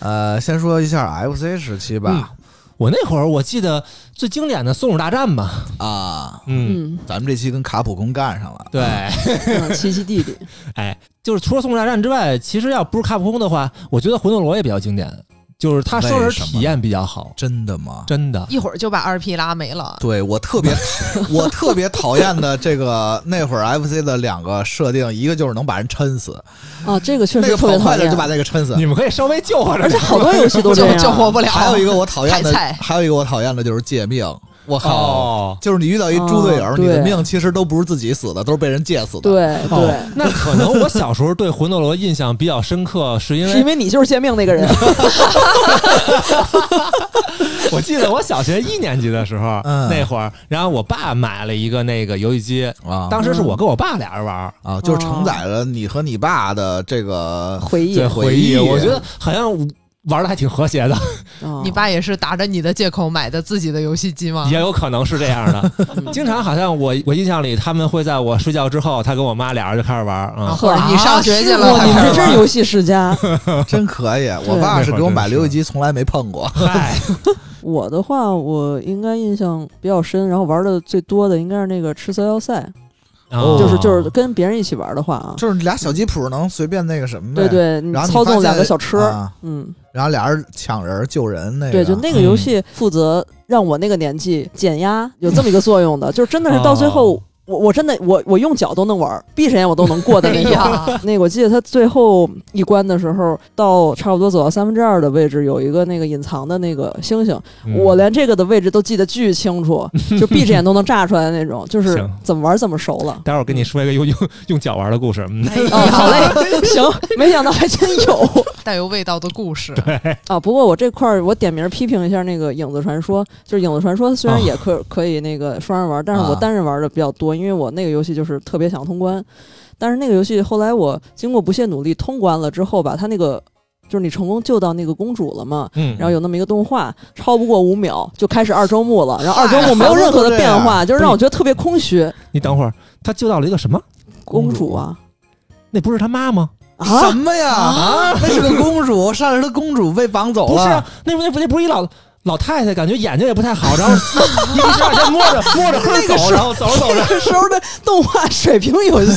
呃，先说一下 FC 时期吧。我那会儿我记得最经典的松鼠大战吧，啊，嗯，嗯，咱们这期跟卡普空干上了。对，嗯奇奇弟弟，哎，就是除了松鼠大战之外，其实要不是卡普空的话，我觉得魂斗罗也比较经典，就是他双人为什么体验比较好，真的吗？真的。一会儿就把二 P 拉没了。对我特别，我特别讨厌的这个那会儿 FC 的两个设定，一个就是能把人撑死，啊，这个确那个实特别讨厌跑快点就。把那个撑死。你们可以稍微救活着点，而且好多游戏都这救样，救活不了，还有一个我讨厌的，还有一个我讨厌的就是借命。我靠！哦。就是你遇到一猪队友，哦你的命其实都不是自己死的，都是被人借死的。对哦对，那可能我小时候对魂斗罗印象比较深刻，是因为是因为为你就是借命那个人。我记得我小学一年级的时候，嗯那会儿，然后我爸买了一个那个游戏机，啊当时是我跟我爸俩人玩儿，啊，就是承载了你和你爸的这个回忆对，回忆我觉得好像玩的还挺和谐的，啊你爸也是打着你的借口买的自己的游戏机吗？也有可能是这样的。嗯经常好像我我印象里，他们会在我睡觉之后，他跟我妈俩人就开始玩你上学去了你们这真是游戏世家。真可以。我爸是给我买游戏机，从来没碰过。嗨，我的话，我应该印象比较深，然后玩的最多的应该是那个赤色要塞，哦。就是就是跟别人一起玩的话啊，就是俩小吉普能随便那个什么呗。对对，你然后你操纵两个小车，啊。嗯，然后俩人抢人救人那个。对，就那个游戏负责让我那个年纪减压，有这么一个作用的，就是真的是到最后，我我真的我我用脚都能玩，闭上眼我都能过的哎那种。呀，那个我记得他最后一关的时候，到差不多走到三分之二的位置，有一个那个隐藏的那个星星，嗯我连这个的位置都记得巨清楚，就闭着眼都能炸出来的那种，就是怎么玩怎么熟了。待会儿跟你说一个用用用脚玩的故事。嗯，哦，好嘞，行，没想到还真有 带有味道的故事。对啊。不过我这块儿我点名批评一下那个《影子传说》，就是《影子传说》虽然哦也可可以那个双人玩，但是我啊单人玩的比较多，因为我那个游戏就是特别想通关。但是那个游戏后来我经过不懈努力通关了之后吧，它那个就是你成功救到那个公主了嘛，嗯，然后有那么一个动画，超不过五秒就开始二周目了，然后二周目没有任何的变好化，就是让我觉得特别空虚。你等会儿，他救到了一个什么？公主啊那不是他妈吗？什啊！么呀？啊那是个公主，上来的公主被绑走了不是啊。，那不那不那不是一老老太太，感觉眼睛也不太好，然后一直往前摸着摸着 hơi 走，然后走着走着，这时候的动画水平有限，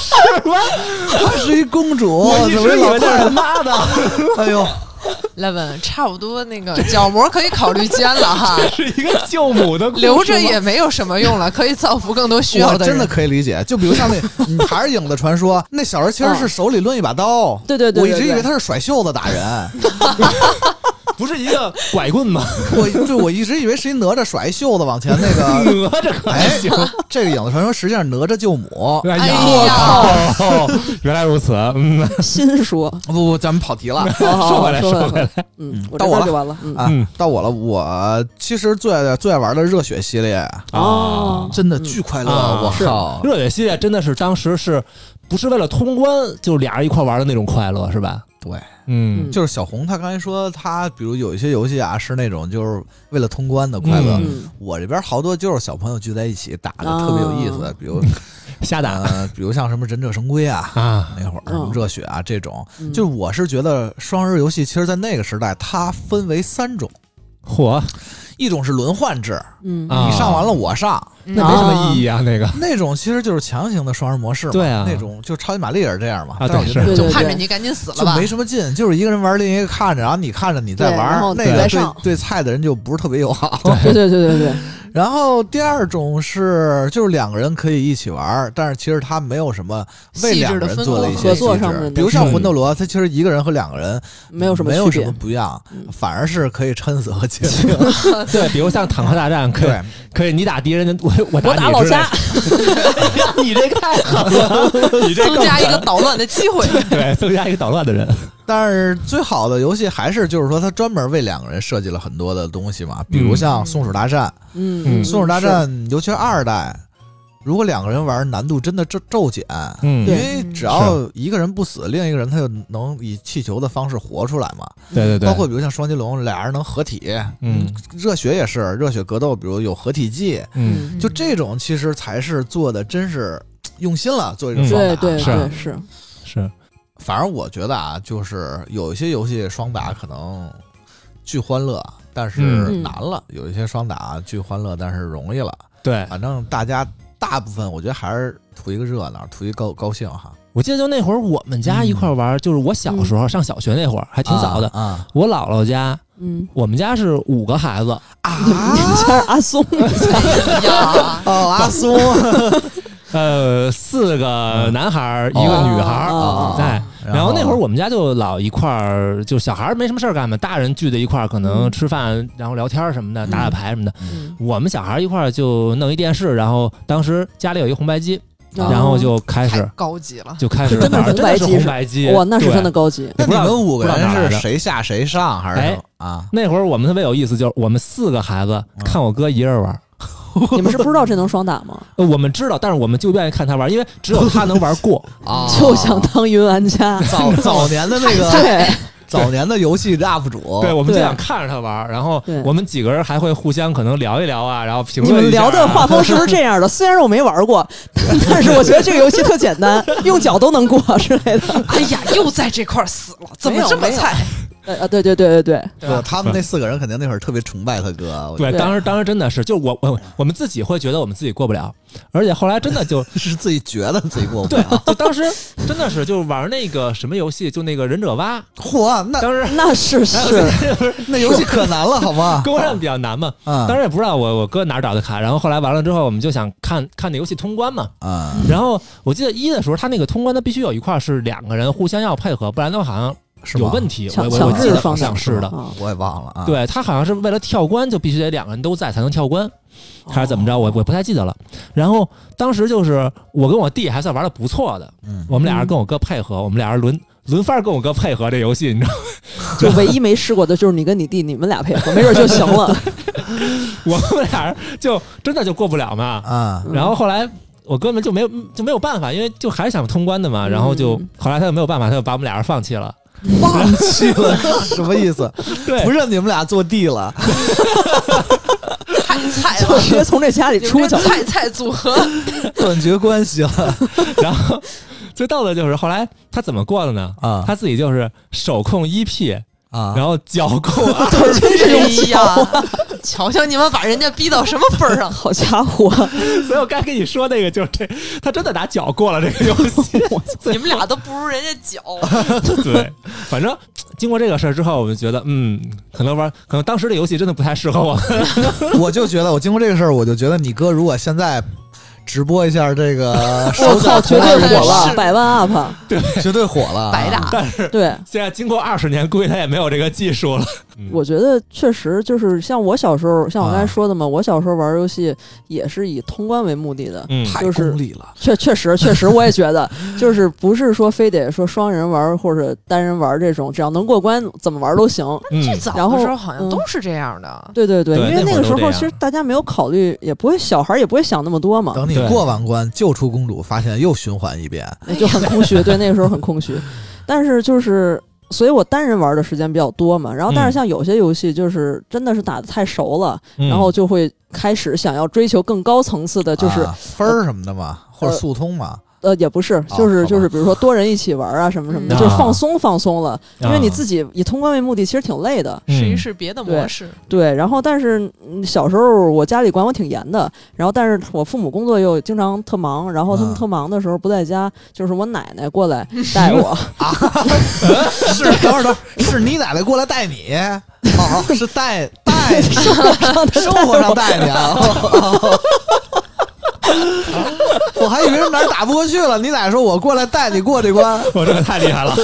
是吗 她是一公主，我一怎么直以为她是？妈的，哎呦，Levin 差不多那个角膜可以考虑捐了哈，是一个救母的留着也没有什么用了，可以造福更多需要的人。我真的可以理解。就比如像那，你还是影子传说，那小人其实是手里抡一把刀。对对对我一直以为他是甩袖子打人，不是一个拐棍吗？我对我一直以为是一哪吒甩一袖子往前那个。哪吒可还哎行。，这个影子传说实际上哪吒救母。哎哎呀，我靠！原来如此，嗯新说。不不，咱们跑题了好好好说回来说回来，嗯，到我了就完了。嗯！到我了，我其实最爱最爱玩的热血系列，哦真的巨快乐，啊是我靠！热血系列真的是当时是不是为了通关，就俩人一块玩的那种快乐，是吧？对，嗯就是小红她刚才说，她比如有一些游戏啊，是那种就是为了通关的快乐。嗯我这边好多就是小朋友聚在一起打的，特别有意思。比如 瞎打呃，比如像什么忍者神龟啊，啊，那会儿嗯什么热血啊这种，嗯就是我是觉得双人游戏，其实在那个时代它分为三种，嚯，一种是轮换制，嗯啊你上完了我上，嗯那没什么意义啊，那个那种其实就是强行的双人模式嘛。对啊那种就超级玛丽也是这样嘛。啊但是我觉得对对就盼着你赶紧死了吧就没。什么劲，就是一个人玩，另一个看着，然后你看着你在玩对然后，那个对对菜的人就不是特别友好。对对对对对，然后第二种是，就是两个人可以一起玩，但是其实他没有什么为两个人做了一些合作细致上面的比如像嗯魂斗罗，他其实一个人和两个人没有什么没有什么。不一样嗯，反而是可以撑死和清零。对，比如像坦克大战，可以对，可以你打敌人，我我我打老家，你这太狠了，你 这增更加一个捣乱的机会。对，增加一个捣乱的人，但是最好的游戏还是就是说，它专门为两个人设计了很多的东西嘛，比如像松鼠大战，嗯，松鼠大战，尤其是二代，如果两个人玩，难度真的骤骤减。嗯。因为只要一个人不死，另一个人他就能以气球的方式活出来嘛。对对对，包括比如像双截龙，俩人能合体。嗯。热血也是，热血格斗，比如有合体技，嗯。就这种其实才是做的真是用心了，做这种嗯双打。对对对是，是，反正我觉得啊，就是有一些游戏双打可能巨欢乐，但是嗯。难了；有一些双打巨欢乐，但是容易了。对，反正大家大部分我觉得还是图一个热闹，图一高高兴哈。我记得就那会儿我们家一块儿玩，就是我小时候上小学那会儿，还挺早的。啊我姥姥家，嗯，我们家是五个孩子，啊？你们家是阿松，呀，哦，阿松 呃，四个男孩儿，一个女孩儿。哦哎，然后那会儿我们家就老一块儿，就小孩儿没什么事儿干嘛，大人聚在一块儿，可能嗯吃饭，然后聊天儿什么的，打打牌什么的。嗯我们小孩儿一块儿就弄一电视，然后当时家里有一红白机，哦然后就开始高级了。就开始真的玩，真的是红白机红白机，哇，那是真的。高级。那你们五个人是谁下谁上还是哎什么啊？那会儿我们特别有意思，就是我们四个孩子嗯看我哥一人玩。你们是不知道这能双打吗？呃我们知道，但是我们就愿意看他玩，因为只有他能玩过。啊，就想当云玩家。早早年的那个对，早年的游戏 UP 主，对，我们就想看着他玩，然后对我们几个人还会互相可能聊一聊啊，然后评论你们聊的画风是不是这样的？虽然我没玩过，但是我觉得这个游戏特简单，用脚都能过之类的。哎呀，又在这块儿死了，怎么这么菜？呃啊，对对对对对，不，他们那四个人肯定那会儿特别崇拜他哥，我觉对，对当时当时真的是，就我我我们自己会觉得我们自己过不了，而且后来真的就是自己觉得自己过不对了。，就当时真的是就玩那个什么游戏，就那个忍者蛙，嚯，那当时 那是是，那游戏可难了，好吗？公认比较难嘛。啊当时也不知道我我哥哪儿找的卡，然后后来完了之后，我们就想看看那游戏通关嘛。啊，然后我记得一的时候，他那个通关他必须有一块是两个人互相要配合，不然的话好像是有问题。我我记得好双打像是的。啊我也忘了啊。，对他好像是为了跳关，就必须得两个人都在才能跳关，还是怎么着？我我不太记得了。然后当时就是我跟我弟还算玩的不错的，嗯，我们俩人跟我哥配合，我们俩人轮轮番跟我哥配合这游戏，你知道吗？就唯一没试过的就是你跟你弟你们俩配合，没准就行了。我们俩人就真的就过不了嘛。啊，嗯然后后来我哥们就没有就没有办法，因为就还是想通关的嘛。嗯然后就后来他就没有办法，他就把我们俩人放弃了。放弃了，什么意思？对不认你们俩做地了？太菜了，直接从这家里出去了。菜菜组合，断绝关系了然后最逗的就是后来他怎么过的呢？啊他自己就是手控一 P，啊！然后脚控 二真是用哎脚呀，瞧瞧你们把人家逼到什么份儿上！好家伙，所以我刚跟你说那个就是这，他真的拿脚过了这个游戏。你们俩都不如人家脚，对，反正经过这个事儿之后，我就觉得，嗯，可能玩，可能当时这游戏真的不太适合我。我就觉得，我经过这个事儿，我就觉得你哥如果现在直播一下这个 我手靠，绝对火了，百万 up 对。绝对火了啊，白打。但是对，现在经过二十年，估计他也没有这个技术了。嗯我觉得确实就是像我小时候，像我刚才啊说的嘛，我小时候玩游戏也是以通关为目的的。嗯，太就是功利了。确确实确实，我也觉得，就是不是说非得说双人玩或者单人玩这种，只要能过关，怎么玩都行。嗯最早然后的时候好像嗯都是这样的。对对对，对因为那个时候其实大家没有考虑，也不会小孩也不会想那么多嘛，等你对过完关救出公主，发现又循环一遍。就很空虚。对，那个时候很空虚。但是就是所以我单人玩的时间比较多嘛。然后，但是嗯像有些游戏就是真的是打的太熟了，嗯然后就会开始想要追求更高层次的，就是、啊分儿什么的嘛，或者呃速通嘛，呃也不是，就是、就是比如说多人一起玩啊什么什么的，嗯就是放松放松了，因为你啊自己以通关为目的，其实挺累的。试一嗯试别的模式。对，然后但是嗯小时候我家里管我挺严的，然后但是我父母工作又经常特忙，然后他们啊特忙的时候不在家，就是我奶奶过来带我 啊，是等会儿等会儿，是你奶奶过来带你，哦，是带带你，生活上带你啊。哦 我还以为是哪儿打不过去了，你奶奶说我过来带你过这关，我这个太厉害了，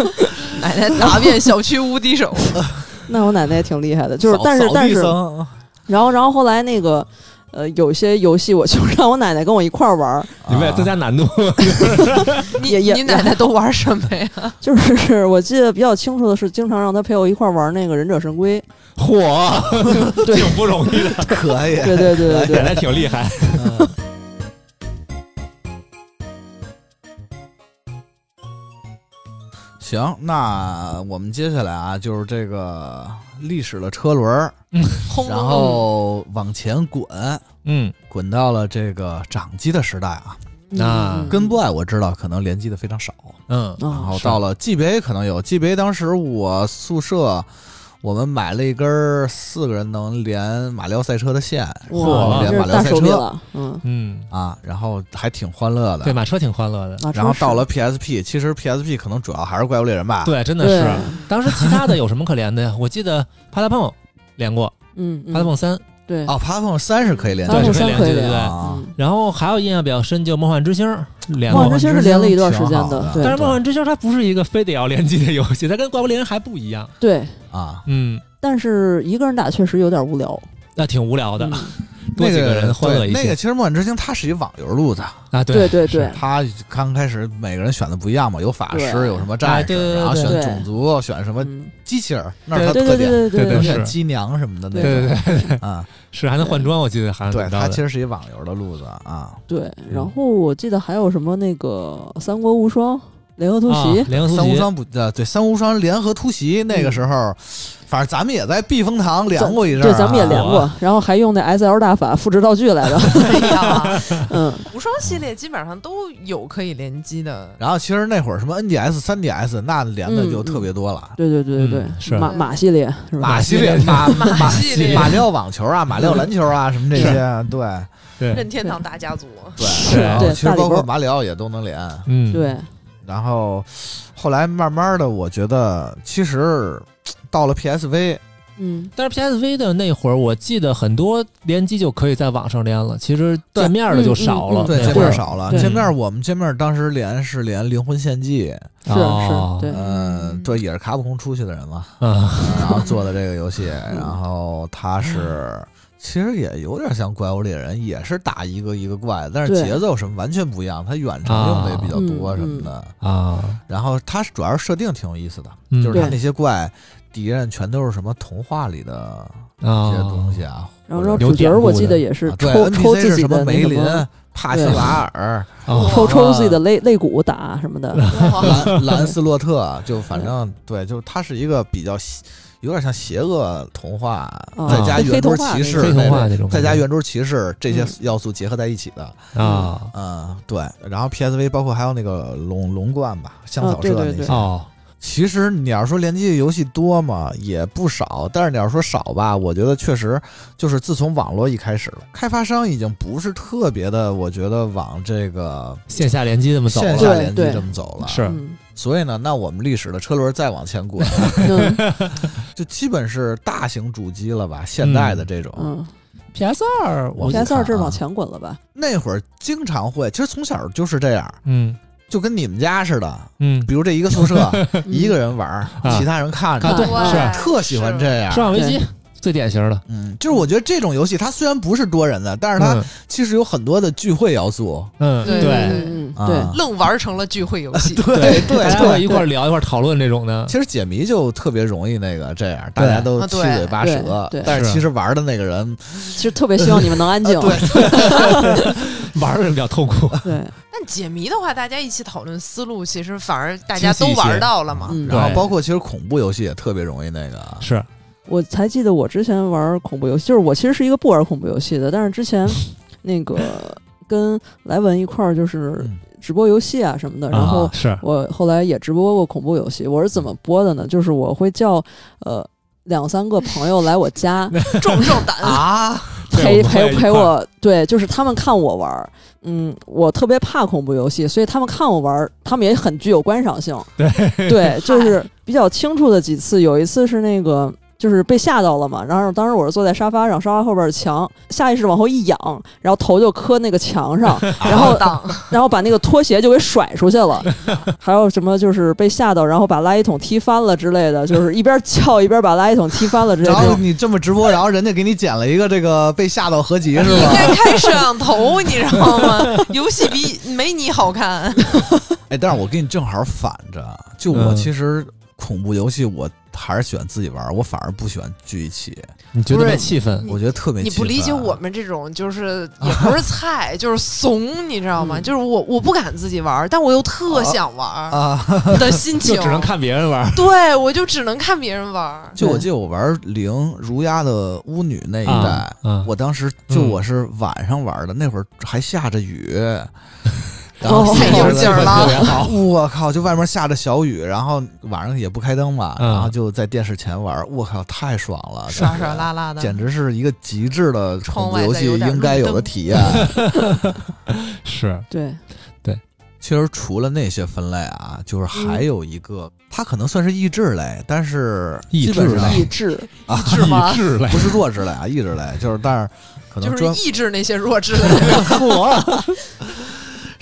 奶奶打遍小区无敌手，那我奶奶也挺厉害的，就是但是但是，然后然后后来那个。呃，有些游戏我就让我奶奶跟我一块儿玩儿，你为了增加难度，你也也你奶奶都玩什么呀？就是我记得比较清楚的是，经常让她陪我一块儿玩那个忍者神龟。嚯，对挺不容易的，可以。对对对对对，奶奶挺厉害。嗯行，那我们接下来啊，就是这个历史的车轮儿，然后往前滚，嗯，滚到了这个掌机的时代啊。那嗯跟 boy 我知道可能联机的非常少，嗯。然后到了 GBA 可能有 GBA，当时我宿舍我们买了一根儿四个人能连马里奥赛车的线哇，连马里奥赛车嗯，嗯，啊，然后还挺欢乐的对，马车挺欢乐的。然后到了 PSP，其实 PSP 可能主要还是怪物猎人吧。对，真的是。当时其他的有什么可连的呀？我记得帕拉碰连过，嗯，嗯啪嗒碰三，对，哦，爬凤三是可以连对是可以连，连对。对然后还有印象比较深就梦幻之星连梦幻之。星是连了一段时间的对。但是梦幻之星它不是一个非得要联机的游戏，它跟怪物猎人还不一样。对，啊。嗯，但是一个人打确实有点无聊。那挺无聊的，嗯多几那个人欢乐一那个其实《梦幻之星》它是一网游路子，啊，对对对它刚开始每个人选的不一样嘛，有法师，有什么战士，哎对对对然后选种族，选什么嗯，机器人，那是它对对特点，对对对对对选机娘什么的那对对种对，啊。是还能换装，我记得好像对，它其实是一网游的路子啊。对。然后我记得还有什么那个《三国无双》《联合突袭？啊》联合突袭，三无双不呃，对，三无双联合突袭那个时候，反正咱们也在避风塘连过一阵儿啊，对，咱们也连过，然后还用那 S L 大法复制道具来的。哎呀，嗯，无双系列基本上都有可以联机的。然后其实那会儿什么 NDS、三 D S 那连的就特别多了。对对对对对。嗯，是。马马系列是吧？马系列、马马马系列。马里奥网球啊，马里奥篮球啊，什么这些，对对，任天堂大家族，对。是对其实包括马里奥也都能连。嗯，对，然后后来慢慢的，我觉得其实到了 PSV，嗯，但是 PSV 的那会儿，我记得很多联机就可以在网上连了，其实见面的就少了。嗯嗯嗯对，见面少了。见面我们见面当时连是连《灵魂献祭》，是哦是，对，嗯，对，也是卡普空出去的人嘛，嗯，然后做的这个游戏，然后他是。其实也有点像怪物猎人，也是打一个一个怪，但是节奏什么完全不一样。它远程用的也比较多嗯什么的。啊，然后它主要是设定挺有意思的，嗯就是它那些怪敌人全都是什么童话里的一啊些东西啊，然后然后有主角我记得也是啊对抽抽 NPC 是自己的那什么梅林、帕西瓦尔、哦抽抽自己的肋肋骨打什么的。哇兰兰斯洛特，就反正对，就是它是一个比较邪有点像邪恶童话，啊再加圆桌骑士黑那种，童话那种，再加圆桌骑士这些嗯要素结合在一起的，啊嗯，对。然后 PSV 包括还有那个龙龙冠吧，香草社对对对那些。哦，其实你要说联机的游戏多嘛，也不少，但是你要说少吧，我觉得确实就是自从网络一开始了，开发商已经不是特别的，我觉得往这个线下联机这么走了，线下联机对这么走了。是嗯所以呢，那我们历史的车轮再往前滚，嗯。就基本是大型主机了吧？现代的这种，嗯。PS 二，，PS 二这往前滚了吧？那会儿经常会，其实从小就是这样，嗯。就跟你们家似的，嗯，比如这一个宿舍 一个人人玩儿，其他人看着，啊对对是特喜欢这样。生化危机最典型的，嗯，就是我觉得这种游戏它虽然不是多人的，但是它嗯其实有很多的聚会要素。嗯对对，愣玩成了聚会游戏。对对大家会，一块儿聊一块儿讨论这种的，其实解谜就特别容易那个这样，大家都七嘴八舌但是是。其实玩的那个人，其实特别希望你们能安静。对。玩的人比较痛苦。对，但解谜的话，大家一起讨论思路，其实反而大家都玩到了嘛。嗯，然后包括其实恐怖游戏也特别容易那个，是。我才记得我之前玩恐怖游戏，就是我其实是一个不玩恐怖游戏的，但是之前那个跟莱文一块儿就是嗯直播游戏啊什么的，然后我后来也直播过恐怖游戏。我是怎么播的呢？就是我会叫呃两三个朋友来我家 壮壮胆，啊，陪陪陪我，对，就是他们看我玩儿。嗯，我特别怕恐怖游戏，所以他们看我玩儿，他们也很具有观赏性。对对，就是比较清楚的几次，有一次是那个。就是被吓到了嘛，然后当时我是坐在沙发上，沙发后边是墙，下意识往后一仰，然后头就磕那个墙上，然后当 然后把那个拖鞋就给甩出去了。还有什么就是被吓到，然后把垃圾桶踢翻了之类的，就是一边叫一边把垃圾桶踢翻了之类的。然后你这么直播，然后人家给你剪了一个这个被吓到合集是吧应吧？该开摄像头，你知道吗？游戏比没你好看。哎，但是我跟你正好反着，就我嗯其实恐怖游戏我还是喜欢自己玩，我反而不喜欢聚一起，你觉得气氛？我觉得特别你不理解我们这种，就是也不是菜，就是怂，你知道吗？嗯就是我我不敢自己玩，但我又特想玩啊！的心情，就只能。看别人玩。对，我就只能看别人玩。就我记得我玩零如鸦的巫女那一代，我当时就嗯我是晚上玩的，那会儿还下着雨，然哦后太有劲儿了。我靠！就外面下着小雨，然后晚上也不开灯嘛，嗯然后就在电视前玩，我靠，太爽了！刷刷拉拉的，简直是一个极致的窗恐怖游戏应该有的体验。是对，对其实除了那些分类啊，就是还有一个，它可能算是益智类，但是益智基本上类益智，啊，是吗益智类不是弱智类啊，益智类，就是但是可能就是专抑制那些弱智的人。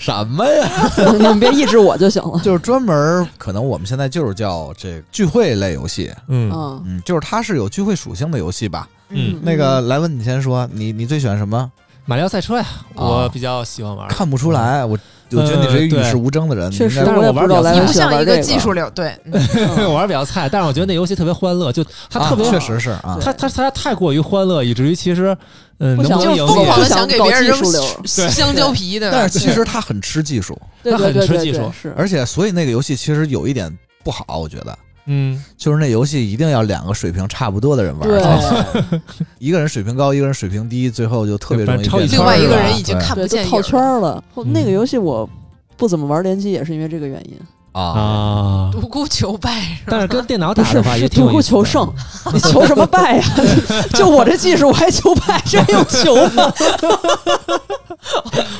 什么呀？你们别抑制我就行了。就是专门可能我们现在就是叫这个聚会类游戏，嗯嗯嗯，就是它是有聚会属性的游戏吧？嗯那个莱文，你先说，你你最喜欢什么？马里奥赛车呀，啊我比较喜欢玩。看不出来，我我觉得你是一个与世无争的人，确实，但是我玩不知道莱你不文喜欢像一个玩这个技术流，对 我玩比较菜，但是我觉得那游戏特别欢乐，就它特别啊确实是啊，它它它太过于欢乐，以至于其实嗯，就疯狂的想给别人扔香蕉皮的。但是其实他很吃技术，他很吃技术是，而且所以那个游戏其实有一点不好，我觉得。嗯就是那游戏一定要两个水平差不多的人玩对才行，一个人水平高，一个人水平低，最后就特别容易另外一个人已经看不见，套圈儿了。那个游戏我不怎么玩联机，也是因为这个原因。啊，啊，独孤求败是吧？但是跟电脑打的话也是独孤挺有意思的求胜，你求什么败呀？就我这技术，我还求败，这还用求吗？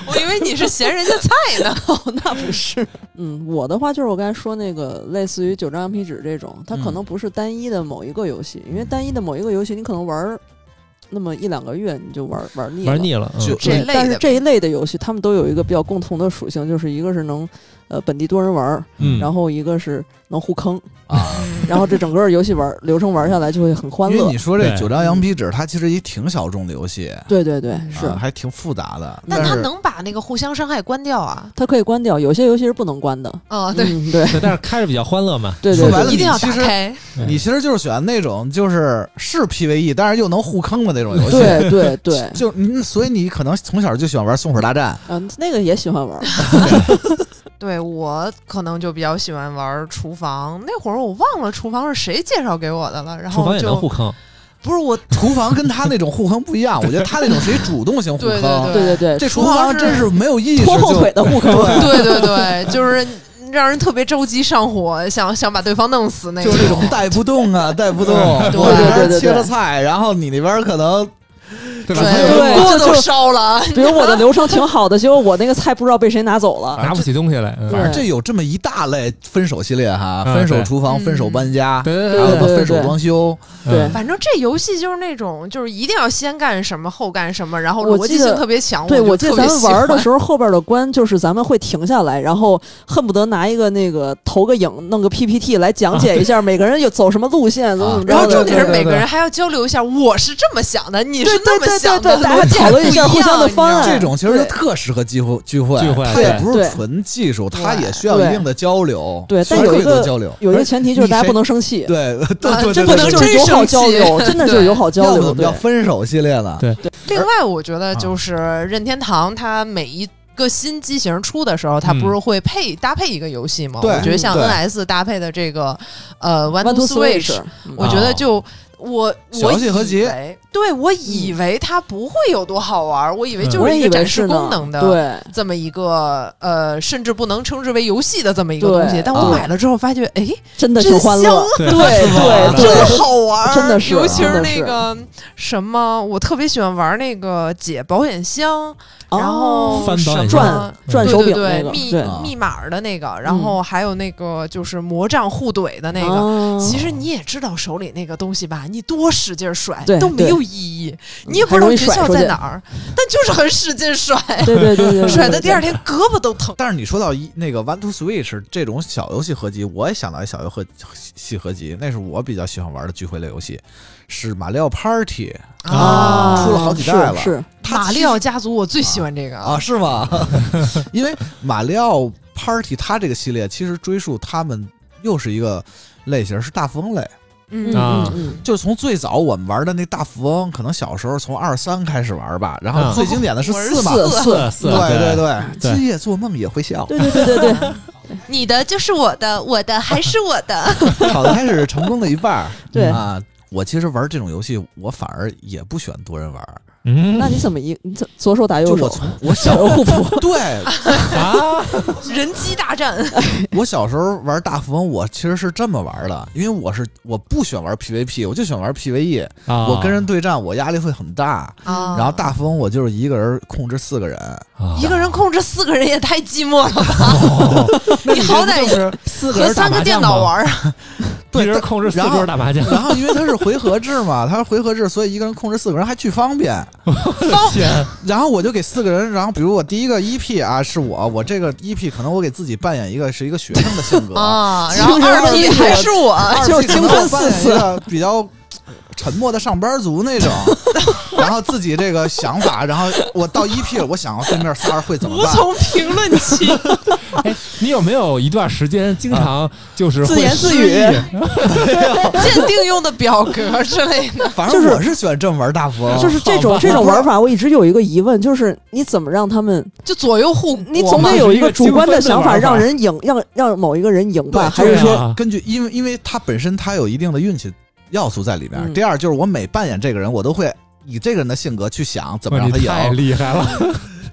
我以为你是嫌人家菜呢。哦，那不是。嗯，我的话就是我刚才说那个类似于九张羊皮纸这种，它可嗯能不是单一的某一个游戏，因为单一的某一个游戏，你可能玩儿那么一两个月，你就玩玩腻了。玩腻了，嗯。就这类但是这一类的游戏，他们都有一个比较共同的属性，就是一个是能呃本地多人玩然后一个是能互坑，啊，然后这整个游戏玩流程玩下来就会很欢乐。因为你。说这九张羊皮纸，它其实一挺小众的游戏，对对对，是。啊，还挺复杂的。但他但是能把那个互相伤害关掉啊？它可以关掉，有些游戏是不能关的。哦，对，嗯对对，但是开着比较欢乐嘛，对对对说白了一定要打开。你其实就是喜欢那种就是是 PVE，但是又能互坑的那种游戏。对对对，就你，所以你可能从小就喜欢玩《松鼠大战嗯，那个也喜欢玩。对我可能就比较喜欢玩厨房，那会儿我忘了厨房是谁介绍给我的了，然后厨房也能就互坑，不是我，》，厨房跟他那种互坑不一样，我觉得他那种是一主动型互坑，对对对。对，这厨厨房真是没有意识拖后就腿的互坑。对。对对，就是让人特别着急上火，想想把对方弄死那种。就是那种带不动啊，带不动。对我这边对。对对切着菜，然后你那边可能 对吧？对锅都烧了。比如我的流程挺好的，结果我那个菜不知道被谁拿走了。拿不起东西来，反正这有这么一大类分手系列哈，嗯分手厨房、嗯分手搬家，还有什么分手装修，对嗯反正这游戏就是那种，就是一定要先干什么后干什么，然后逻辑性特别强。对，我我记得咱们玩的时候，后边的关就是咱们会停下来，然后恨不得拿一个那个投个影，弄个 PPT 来讲解一下每个人有走什么路线，怎么怎么着。然后重点是每个人还要交流一下，我是这么想的，你是对那么对想的，对对大家讨论一下不互相的方案这种其实就特适合聚会聚会，聚会它也不是纯技术，它也需要一定的交流，对但有一个交流，有一个前提就是大家不能生气，对 对啊对对，这不能对。就是友好交流，真的就是友好交流。对要不怎么叫分手系列呢？对。另外，我觉得啊就是任天堂，它每一个新机型出的时候，它不是会配搭配一个游戏吗？对。我觉得像对。NS 搭配的这个呃 One to Switch，Switch，嗯。我觉得就。我小我游戏合集以为，对我以为它不会有多好玩，我以为就是一个展示功能的，对，这么一个呃，甚至不能称之为游戏的这么一个东西。但我买了之后发觉，哎，真的真挺欢乐，对对对对真好玩儿，真的是尤其是那个什么，我特别喜欢玩那个解保险箱，然哦后什么翻转转手柄对密啊。密码的那个，然后还有那个就是魔杖互怼的那个。哦。其实你也知道手里那个东西吧，你多使劲甩都没有意义，你也不知道诀窍在哪儿，但就是很使劲甩，对对对对对，甩的第二天天胳膊都疼。但是你说到一那个 One to Switch 这种小游戏合集，我也想到一小游戏合集，那是我比较喜欢玩的聚会类游戏，是马里奥 Party 啊。出了好几代了是。是马里奥家族我最喜欢这个啊，是吗？因为马里奥 Party 它这个系列其实追溯他们又是一个类型，是大富翁类。嗯嗯啊就从最早我们玩的那大富翁，可能小时候从二三开始玩吧，然后啊。最经典的是四嘛，四四四对对。对，今夜做梦也会笑。对对对对对。你的就是我的，我的还是我的。好的开始成功的一半。对。啊，我其实玩这种游戏，我反而也不喜欢多人玩，嗯。那你怎么一你怎左手打右手？我从我小时候互补，对。啊，人机大战，我小时候玩大富翁，我其实是这么玩的，因为我是我不喜欢玩 PVP，我就喜欢玩 PVE。啊。我跟人对战，我压力会很大。啊。然后大富翁我就是一个人控制四个人，啊。一个人控制四个人也太寂寞了吧？哦你好歹就是四个人三个电，脑玩儿，对一人控制四然后桌打麻将，然后因为他是回合制嘛，他是回合制，所以一个人控制四个人还巨方便。天，然后我就给四个人，然后比如我第一个 EP 啊是我，我这个 EP 可能我给自己扮演一个是一个学生的性格，啊，然后二 P 还是我，二 P 就是可能精分我扮演四个比较沉默的上班族那种，然后自己这个想法，然后我到一 P 了，我想要对面仨人会怎么办？无从评论起。哎，你有没有一段时间经常就是自言自语 鉴定用的表格之类的，反正就是我是喜欢这么玩大富翁，就是这种这种玩法，我一直有一个疑问，就是你怎么让他们？就左右互，你总得有一个主观的想法，让人赢，让让某一个人赢吧？对还是说，啊根据因为因为他本身他有一定的运气要素在里边。嗯第二就是我每扮演这个人，我都会以这个人的性格去想怎么让他赢太。厉害了，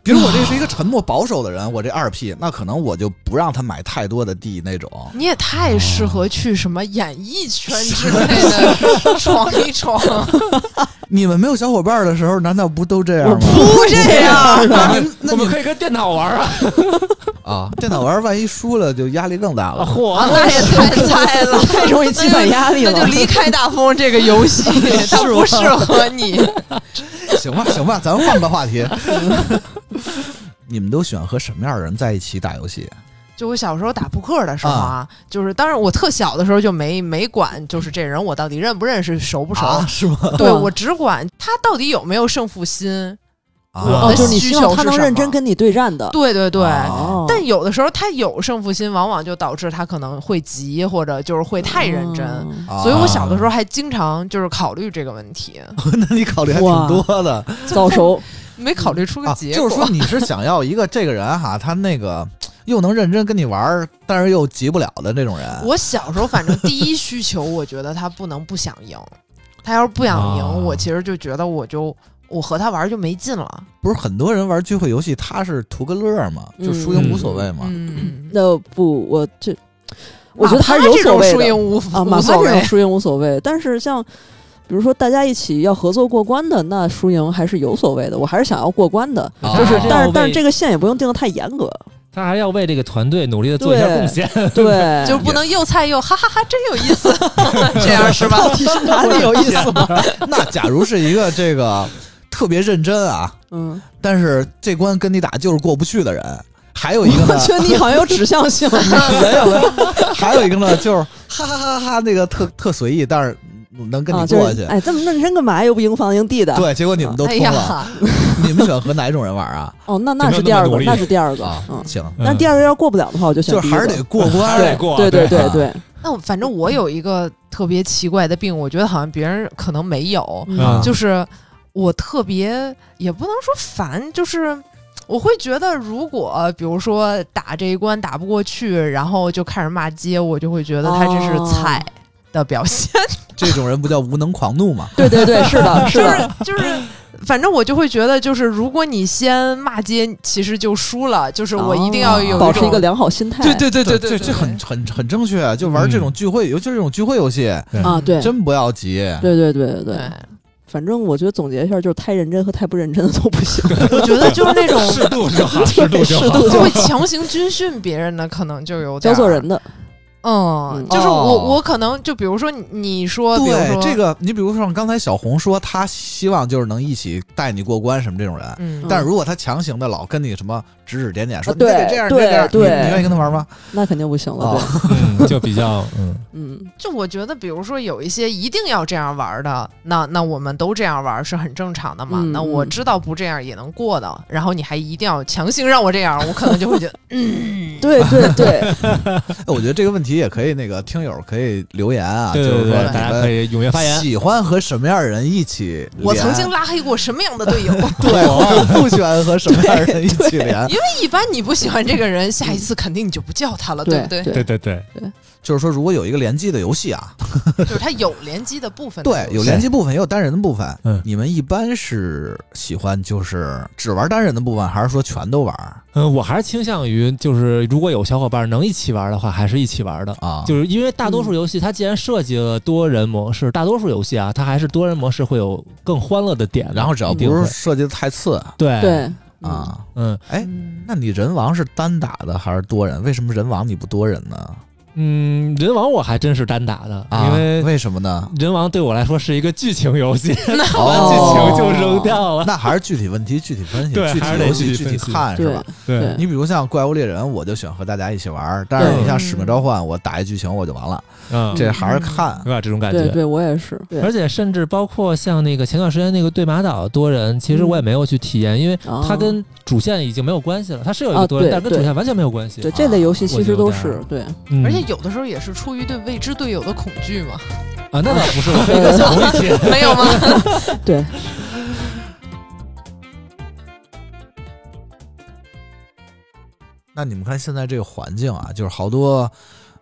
比如我这是一个沉默保守的人，我这二 P，那可能我就不让他买太多的地那种。你也太适合去什么演艺圈 之类的闯一闯，你们没有小伙伴的时候，难道不都这样吗？不这样。那你可以跟电脑玩啊！啊，电脑玩万一输了，就压力更大了。嚯，啊，那也太菜了，太容易积攒压力了那就离开大风这个游戏，它不适合你。行吧，行吧，咱们换个话题。你们都喜欢和什么样的人在一起打游戏？就我小时候打扑克的时候啊，就是当然我特小的时候就没没管，就是这人我到底认不认识、熟不熟。啊，是吗？嗯对我只管他到底有没有胜负心。啊我哦，的需求是你希望他能认真跟你对战的。对对对。哦，但有的时候他有胜负心，往往就导致他可能会急，或者就是会太认真。所以我小的时候还经常就是考虑这个问题，那你考虑还挺多的早熟，没考虑出个啊。结果。就是说，你是想要一个这个人哈，他那个 又能认真跟你玩儿，但是又急不了的这种人。我小时候反正第一需求，我觉得他不能不想赢。他要是不想赢，啊我其实就觉得我就我和他玩就没劲了。不是很多人玩聚会游戏，他是图个乐儿嘛，就输赢无所谓嘛。嗯，那不，我这我觉得他是有所谓的输赢无啊，无哪怕所谓。这种输赢无所谓，但是像。比如说，大家一起要合作过关的，那输赢还是有所谓的。我还是想要过关的，啊就是但是但是这个线也不用定的太严格。他还要为这个团队努力的做一下贡献。对，就不能又菜又哈哈哈，真有意思，这样是吧？到底是哪里有意思吗？那假如是一个这个特别认真啊，嗯，但是这关跟你打就是过不去的人，还有一个呢我，觉得你好像有指向性。没有没有，还有一个呢，就是哈哈哈哈那个特特随意，但是能跟啊，你过去。就是哎，这么认真干嘛？又不赢房赢地的。对，结果你们都哎通了。呀，你们喜欢和哪一种人玩啊？哦，那那是第二个，那是第二个。啊，嗯，行，那第二个要过不了的话，我就选第一个就还是得过关。还是得过对对对啊对对，那反正我有一个特别奇怪的病，我觉得好像别人可能没有，就是我特别也不能说烦，就是我会觉得，如果比如说打这一关打不过去，然后就开始骂街，我就会觉得他这是菜的表现，这种人不叫无能狂怒吗？对对 对，是的，是就的，是就是。反正我就会觉得，就是如果你先骂街，其实就输了。就是我一定要有种保持一个良好心态。对对对对对，这这很很很正确。啊就玩这种聚会，尤其是这种聚会游戏，啊，对，真不要急。对对对对对。反正我觉得总结一下，就是太认真和太不认真的都不行。我觉得就是那种适度就好，适度就好。就会强行军训别人的，可能就有教做人的。嗯，就是我我可能就比如说你说，对这个，你比如说刚才小红说，她希望就是能一起带你过关什么这种人。嗯，但是如果他强行的老跟你什么指指点点，说对这样对对，你愿意跟他玩吗？那肯定不行了。对，就比较嗯 嗯，就我觉得，比如说有一些一定要这样玩的，那那我们都这样玩是很正常的嘛。那我知道不这样也能过的，然后你还一定要强行让我这样，我可能就会觉得，嗯，对对对。我觉得这个问题也可以那个。听友可以留言啊，就是说大家可以踊跃发言，喜欢和什么样的人一起？我曾经拉黑过什么样的队友？对，我 不喜欢和什么样的人一起连？因为一般你不喜欢这个人，下一次肯定你就不叫他了，对不对？对对对对。就是说，如果有一个联机的游戏啊，就是它有联机的部分，对，有联机部分，也有单人的部分。嗯，你们一般是喜欢就是只玩单人的部分，还是说全都玩？嗯，我还是倾向于就是如果有小伙伴能一起玩的话，还是一起玩的啊。就是因为大多数游戏它既然设计了多人模式，大多数游戏啊，它还是多人模式会有更欢乐的点。然后只要不是设计的太次，对对啊，嗯，哎，那你人王是单打的还是多人？为什么人王你不多人呢？嗯，人王我还真是单打的，因为为什么呢？人王对我来说是一个剧情游戏，看完剧情就扔掉了。那还是具体问题具体分析，具体游戏具体看是吧？对，你比如像怪物猎人，我就喜欢和大家一起玩，但是你像使命召唤，我打一剧情我就完了。嗯，这还是看，对吧？这种感觉，对，对我也是。而且甚至包括像那个前段时间那个对马岛多人，其实我也没有去体验，因为它跟主线已经没有关系了。它是有一个多人，但跟主线完全没有关系。对这类游戏其实都是对，而且有的时候也是。出于对未知队友的恐惧嘛？啊，那倒不是，我非常想一起，没有吗？对。那你们看现在这个环境啊，就是好多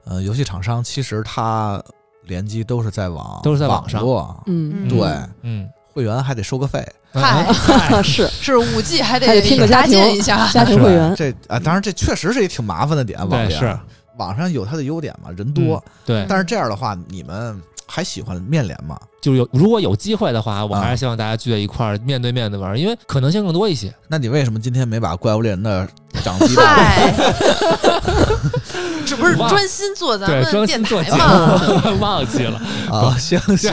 呃游戏厂商，其实它联机都是在网，都是在网上，嗯，对，嗯，会员还得收个费，嗨，是。是五 G 还得拼个家建一下。家庭会员，这啊，当然这确实是一挺麻烦的点，网联是。网上有它的优点嘛，人多，对。但是这样的话，你们还喜欢面联吗？就有如果有机会的话，我还是希望大家聚在一块儿面对面的玩，因为可能性更多一些。那你为什么今天没把怪物猎人的掌机带？这不是专心做咱们电台吗？忘记了 啊，行行，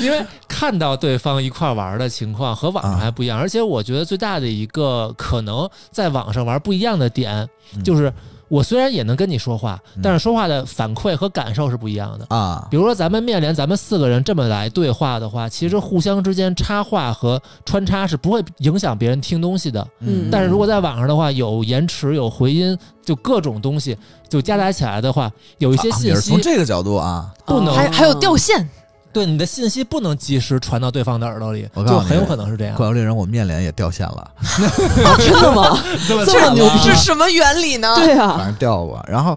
因为看到对方一块玩的情况和网上还不一样，而且我觉得最大的一个可能在网上玩不一样的点就是。我虽然也能跟你说话，但是说话的反馈和感受是不一样的啊。比如说咱们面连，咱们四个人这么来对话的话，其实互相之间插话和穿插是不会影响别人听东西的。嗯。但是如果在网上的话，有延迟、有回音，就各种东西就夹杂起来的话，有一些信息从这个角度啊，不能还还有掉线。对你的信息不能及时传到对方的耳朵里，就很有可能是这样。怪物猎人，我面脸也掉线了，真的吗？这么牛逼？是什么原理呢？对啊，反正掉过。然后，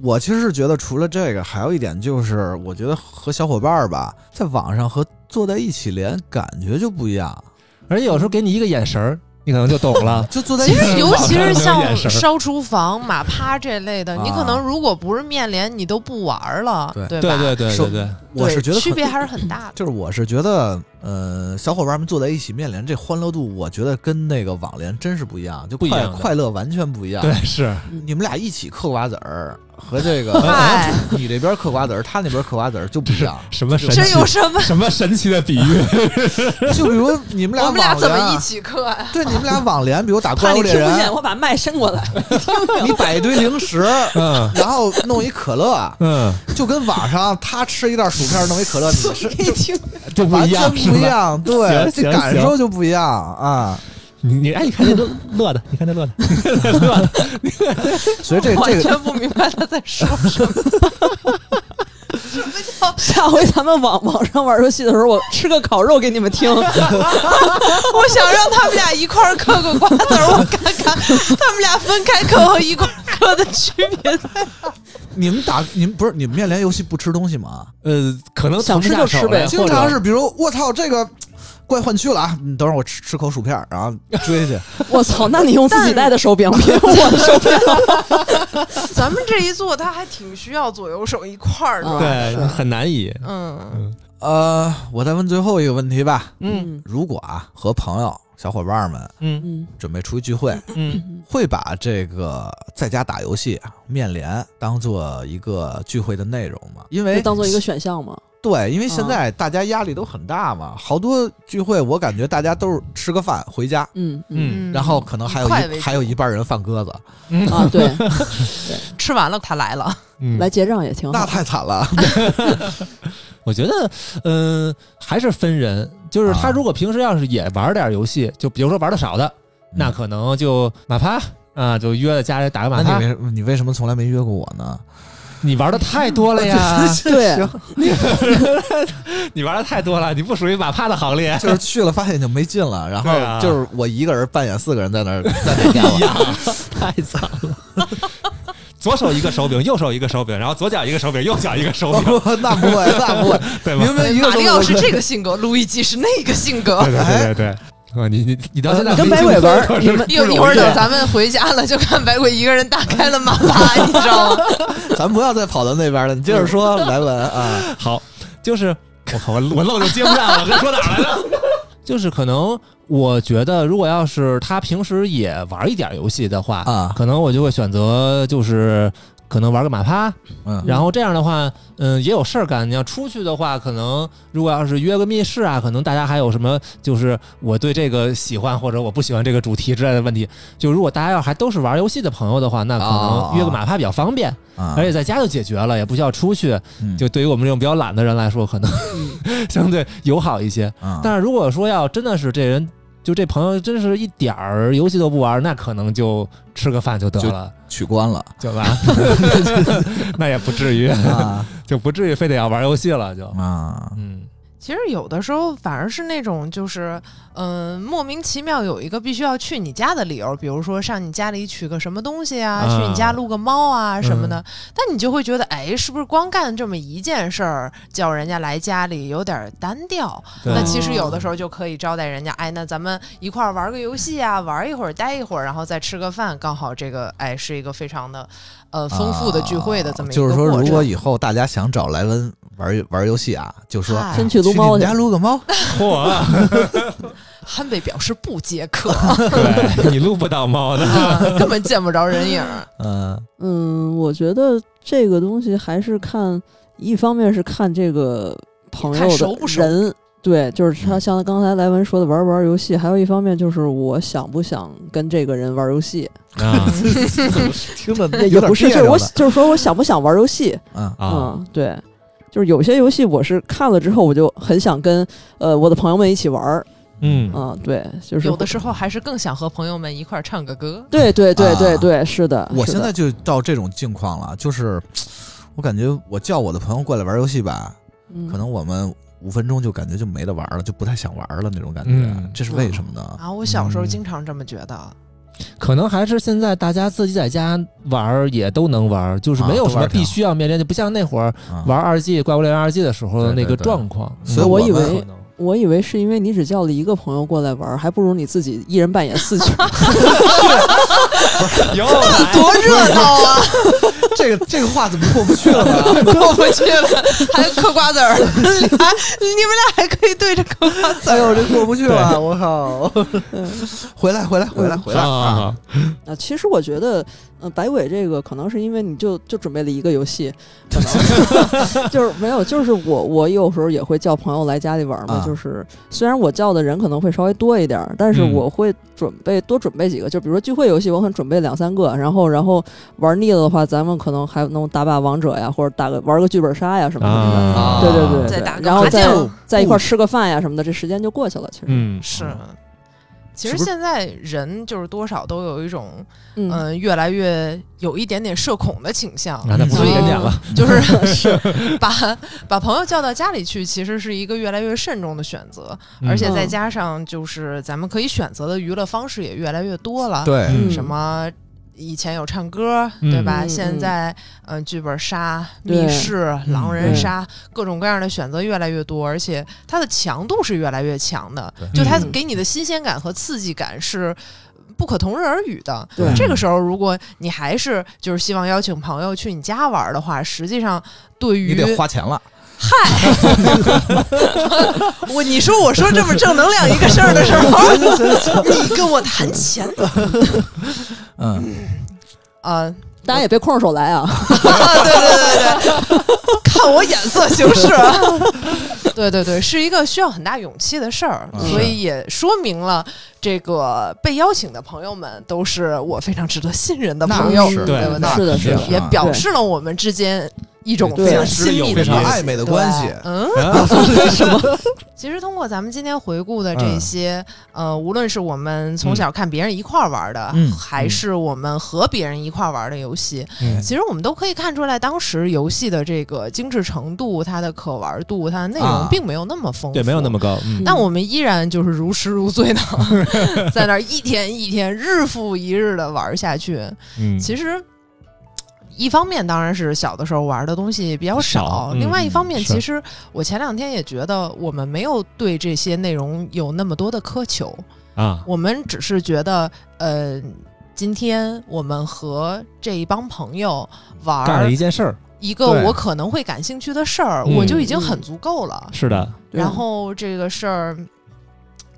我其实是觉得，除了这个，还有一点就是，我觉得和小伙伴儿吧，在网上和坐在一起连，感觉就不一样。而且有时候给你一个眼神儿。你可能就懂了，就坐在其实尤其是像烧厨房、马趴这类的，你可能如果不是面连，你都不玩了，对吧？对对对对对，我是觉得区别还是很大的。就是我是觉得，呃，小伙伴们坐在一起面连，这欢乐度，我觉得跟那个网连真是不一样，就快快乐完全不一样。对，是你们俩一起嗑瓜子儿。和这个，你这边嗑瓜子儿，他那边嗑瓜子儿就不一样。什么神？这有什么 什么神奇的比喻？就比如你们俩，我们俩怎么一起嗑呀？对，你们俩网连，比如打怪物猎人，我把麦伸过来，你摆一堆零食，嗯，然后弄一可乐，嗯，就跟网上他吃一袋薯片弄一可乐，你是就就完全不一样，对，这感受就不一样啊。你你哎，你看那乐乐的，你看那乐的，乐的，所以这这个完全不明白他在说什么。什么叫下回咱们网网上玩游戏的时候，我吃个烤肉给你们听。我想让他们俩一块儿嗑个瓜子儿，我看看他们俩分开嗑和一块儿嗑的区别在哪。你们打你们不是你们面连游戏不吃东西吗？呃，可能想吃就吃呗经常是，比如我操这个怪换区了啊！你等会儿我吃吃口薯片儿，然后追去。我操，那你用自己带的手柄，别用 我的手柄。咱们这一做，它还挺需要左右手一块儿的。啊对很难以。嗯，呃，我再问最后一个问题吧。嗯如果啊和朋友、小伙伴们嗯嗯准备出去聚会，嗯会把这个在家打游戏、面连当做一个聚会的内容吗？因为当做一个选项吗？对，因为现在大家压力都很大嘛，好多聚会我感觉大家都是吃个饭回家，嗯嗯然后可能还有还有一半人放鸽子，嗯啊，对，吃完了他来了，嗯，来结账也挺好。那太惨了。我觉得，嗯、还是分人。就是他啊如果平时要是也玩点游戏，就比如说玩的少的，那可能就马趴啊，就约在家里打个马趴那你。为什么你为什么从来没约过我呢？你玩的太多了呀，对，你玩的太多了，你不属于马趴的行列。就是去了发现就没劲了，然后就是我一个人扮演四个人在那儿在那干太惨了。左手一个手柄，右手一个手柄，然后左脚一个手柄，右脚一个手柄，那不会，那不会，对吧？明明一个马里奥是这个性格，路易吉是那个性格。对对对对对。啊，你你你到现在你跟白鬼玩你们一一会儿等 咱们回家了，就看白鬼一个人打开了马趴，你知道吗？咱不要再跑到那边了。你接着说，莱文啊，好，就是我靠，我我漏就接不上了，这说哪来着？就是可能我觉得，如果要是他平时也玩一点游戏的话，啊可能我就会选择就是。可能玩个马趴，嗯然后这样的话，嗯，也有事儿干。你要出去的话，可能如果要是约个密室啊，可能大家还有什么，就是我对这个喜欢或者我不喜欢这个主题之类的问题。就如果大家要还都是玩游戏的朋友的话，那可哦能约个马趴比较方便，啊而且在家就解决了，也不需要出去。嗯就对于我们这种比较懒的人来说，可能 相对友好一些。啊但是如果说要真的是这人，就这朋友真是一点儿游戏都不玩，那可能就吃个饭就得了，取关了。就吧？那也不至于，啊。就不至于非得要玩游戏了，就。啊。嗯其实有的时候反而是那种就是，嗯、莫名其妙有一个必须要去你家的理由，比如说上你家里取个什么东西啊，啊去你家撸个猫啊什么的。嗯但你就会觉得，哎，是不是光干这么一件事儿，叫人家来家里有点单调？那其实有的时候就可以招待人家，哎，那咱们一块儿玩个游戏啊，玩一会儿，待一会儿，然后再吃个饭，刚好这个哎是一个非常的呃丰富的聚会的这么一个就是说，过程如果以后大家想找莱文玩玩游戏啊，就说先去撸猫去去你们家。撸个猫，嚯，憨贝表示不接客，对你撸不到猫的，啊根本见不着人影。嗯嗯，我觉得这个东西还是看，一方面是看这个朋看友熟不熟的人，对，就是他嗯像刚才莱文说的玩不玩游戏，还有一方面就是我想不想跟这个人玩游戏，啊听着也也不是，就是我就是说我想不想玩游戏，嗯啊嗯，对，就是有些游戏我是看了之后我就很想跟呃我的朋友们一起玩儿，嗯啊，对，就是有的时候还是更想和朋友们一块儿唱个歌。对对对对啊对，是的，是的我现在就到这种境况了，就是我感觉我叫我的朋友过来玩游戏吧，嗯可能我们五分钟就感觉就没得玩了，就不太想玩了那种感觉嗯，这是为什么呢？啊，我小时候嗯经常这么觉得。可能还是现在大家自己在家玩儿也都能玩儿，就是没有什么必须要面临，就不像那会儿啊。玩二 G 怪物猎人二 G 的时候的那个状况。所以我以们为我以为是因为你只叫了一个朋友过来玩儿，还不如你自己一人扮演四角。有多热闹啊！这个这个话怎么过不去了呢？过不去了，还嗑瓜子儿，俩你们俩还可以对着嗑瓜子儿。哎呦，这过不去了，我靠！回来，回来，回来，回来啊！啊！啊，其实我觉得，呃，百鬼这个可能是因为你就就准备了一个游戏，可能 就是没有，就是我我有时候也会叫朋友来家里玩嘛，啊就是虽然我叫的人可能会稍微多一点儿，但是嗯。我会准备多准备几个，就比如说聚会游戏，我可能准备两三个，然后然后玩腻了的话，咱们可能还能打把王者呀，或者打个玩个剧本杀呀什么的。啊。对对对对再打然后再再一块儿吃个饭呀什么的，这时间就过去了。其实，嗯，是，其实现在人就是多少都有一种嗯，嗯、越来越有一点点社恐的倾向，所以一点点了，就是 把把朋友叫到家里去，其实是一个越来越慎重的选择，嗯。而且再嗯。加上就是咱们可以选择的娱乐方式也越来越多了，对，嗯。什么。以前有唱歌，嗯。对吧？嗯现在，嗯、剧本杀、密室、狼人对杀，各种各样的选择越来越多，而且它的强度是越来越强的。就它嗯。给你的新鲜感和刺激感是不可同日而语的。对。这个时候，如果你还是就是希望邀请朋友去你家玩的话，实际上对于你得花钱了。我你说我说这么正能量一个事儿的时候，你跟我谈钱嗯，啊？大家也别空着手来啊。对对对对，看我眼色行事。对对对，是一个需要很大勇气的事儿，嗯所以也说明了这个被邀请的朋友们都是我非常值得信任的朋友，对不对？是的是的也啊表示了我们之间一种对非常亲密的非常暧昧的关系。嗯，啊什么？其实通过咱们今天回顾的这些，呃，无论是我们从小看别人一块儿玩的，嗯还是我们和别人一块儿玩的游戏，嗯其实我们都可以看出来，当时游戏的这个精致程度、它的可玩度、它的内容啊并没有那么丰富，对，没有那么。高，嗯但我们依然就是如痴如醉的，在那儿一天一天、日复一日的玩下去。嗯，其实，一方面当然是小的时候玩的东西比较少，少嗯另外一方面，其实我前两天也觉得我们没有对这些内容有那么多的苛求，啊，我们只是觉得，呃，今天我们和这一帮朋友玩干了一儿件事儿，一个我可能会感兴趣的事儿，嗯我就已经很足够了。是的，然后这个事儿。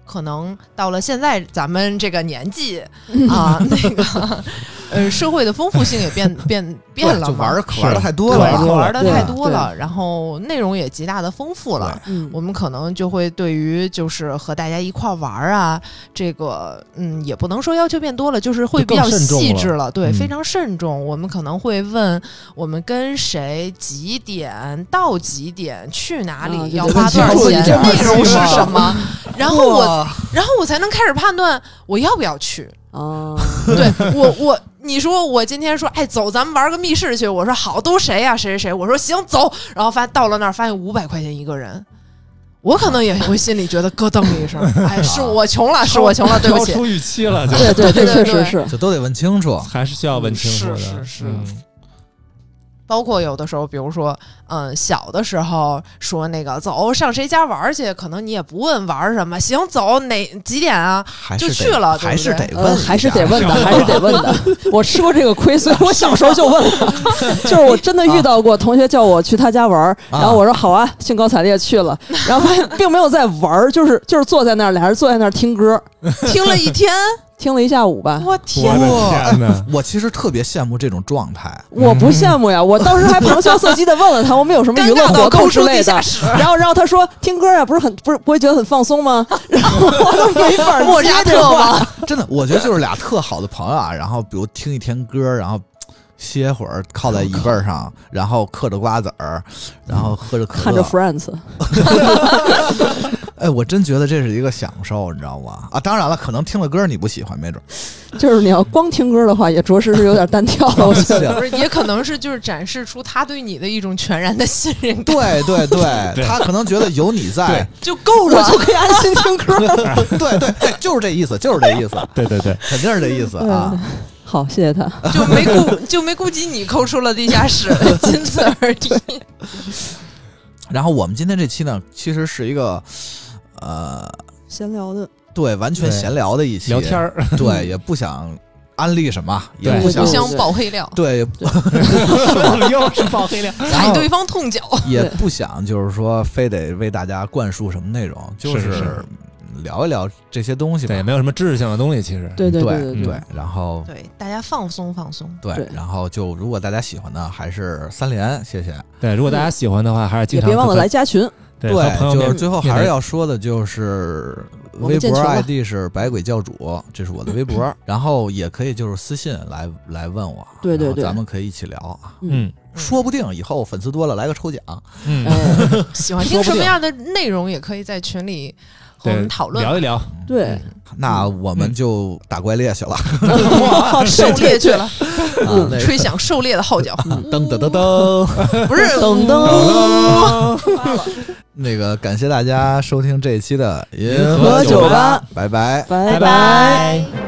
可能到了现在咱们这个年纪 啊，那个呃，社会的丰富性也变 变变了嘛，就玩儿可玩的太多，了。可玩的太多了，然后内容也极大的丰富了。嗯。我们可能就会对于就是和大家一块儿玩儿啊，这个嗯，也不能说要求变多了，就是会比较细致了，对，嗯。非常慎重。我们可能会问我们跟谁几点到几点去哪里，啊要花多少钱，内容是什么，然后我然后我才能开始判断我要不要去。啊，对我我你说我今天说哎走咱们玩个密室去，我说好都谁呀、谁谁谁，我说行走，然后发到了那儿发现五百块钱一个人。我可能也会心里觉得咯噔一声，哎，是我穷了，是我穷了，对不起。超出预期了，就对对 对对对确实是。这都得问清楚。还是需要问清楚的，是是是嗯包括有的时候，比如说，嗯，小的时候说那个走上谁家玩去，可能你也不问玩什么，行，走哪几点啊？就去了还是得问还是得问的，还是得问的。我吃过这个亏，所以我小时候就问了。就是我真的遇到过同学叫我去他家玩然后我说好啊，兴高采烈去了，然后发现并没有在玩儿，就是就是坐在那儿，俩人坐在那儿听歌，听了一天，听了一下午吧。我天我的天哪！我其实特别羡慕这种状态。我不羡慕呀，我当时还旁敲侧击的问了他，我们有什么娱乐活动抠出之类的。然后，然后他说听歌呀，不是很不是不会觉得很放松吗？然后我都没法莫扎特接这话。真的，我觉得就是俩特好的朋友啊，然后比如听一天歌，然后歇会儿，靠在椅背上，然后嗑着瓜子儿，然后喝着可乐，看着 Friends，哎，我真觉得这是一个享受，你知道吗？啊，当然了，可能听了歌你不喜欢，没准儿。就是你要光听歌的话，也着实是有点单调了。我觉得。不是，也可能是就是展示出他对你的一种全然的信任感，对对 对，他可能觉得有你在，就够了。就可以安心听歌。对对，对，就是这意思，就是这意思，对对对，肯定是这意思啊嗯。好，谢谢他。就没顾就没顾及你抠出了地下室，仅此而已。然后我们今天这期呢，其实是一个，呃，闲聊的，对，完全闲聊的一期，聊天儿，对，也不想安利什么，也不想互相爆黑料，对，又是爆黑料，踩对方痛脚。也不想就是说非得为大家灌输什么内容，就是是聊一聊这些东西吧。对，没有什么知识性的东西，其实。对对对对对，然后对，大家放松放松。对对，然后就如果大家喜欢呢，还是三连，谢谢。对，如果大家喜欢的话，还是经常别忘了来加群。对就是最后还是要说的，就是微博 ID 是百鬼教主，这是我的微博，然后也可以就是私信来来问我，然后对对对咱们可以一起聊啊。嗯，说不定以后粉丝多了来个抽奖。嗯，哎，喜欢听什么样的内容，也可以在群里和我们讨论。聊一聊。对，那我们就打怪猎去了。哇 狩猎去了，啊，吹响狩猎的号角，噔噔噔噔，不是。噔噔，那个感谢大家收听这一期的银河酒吧，拜。拜。拜。拜拜。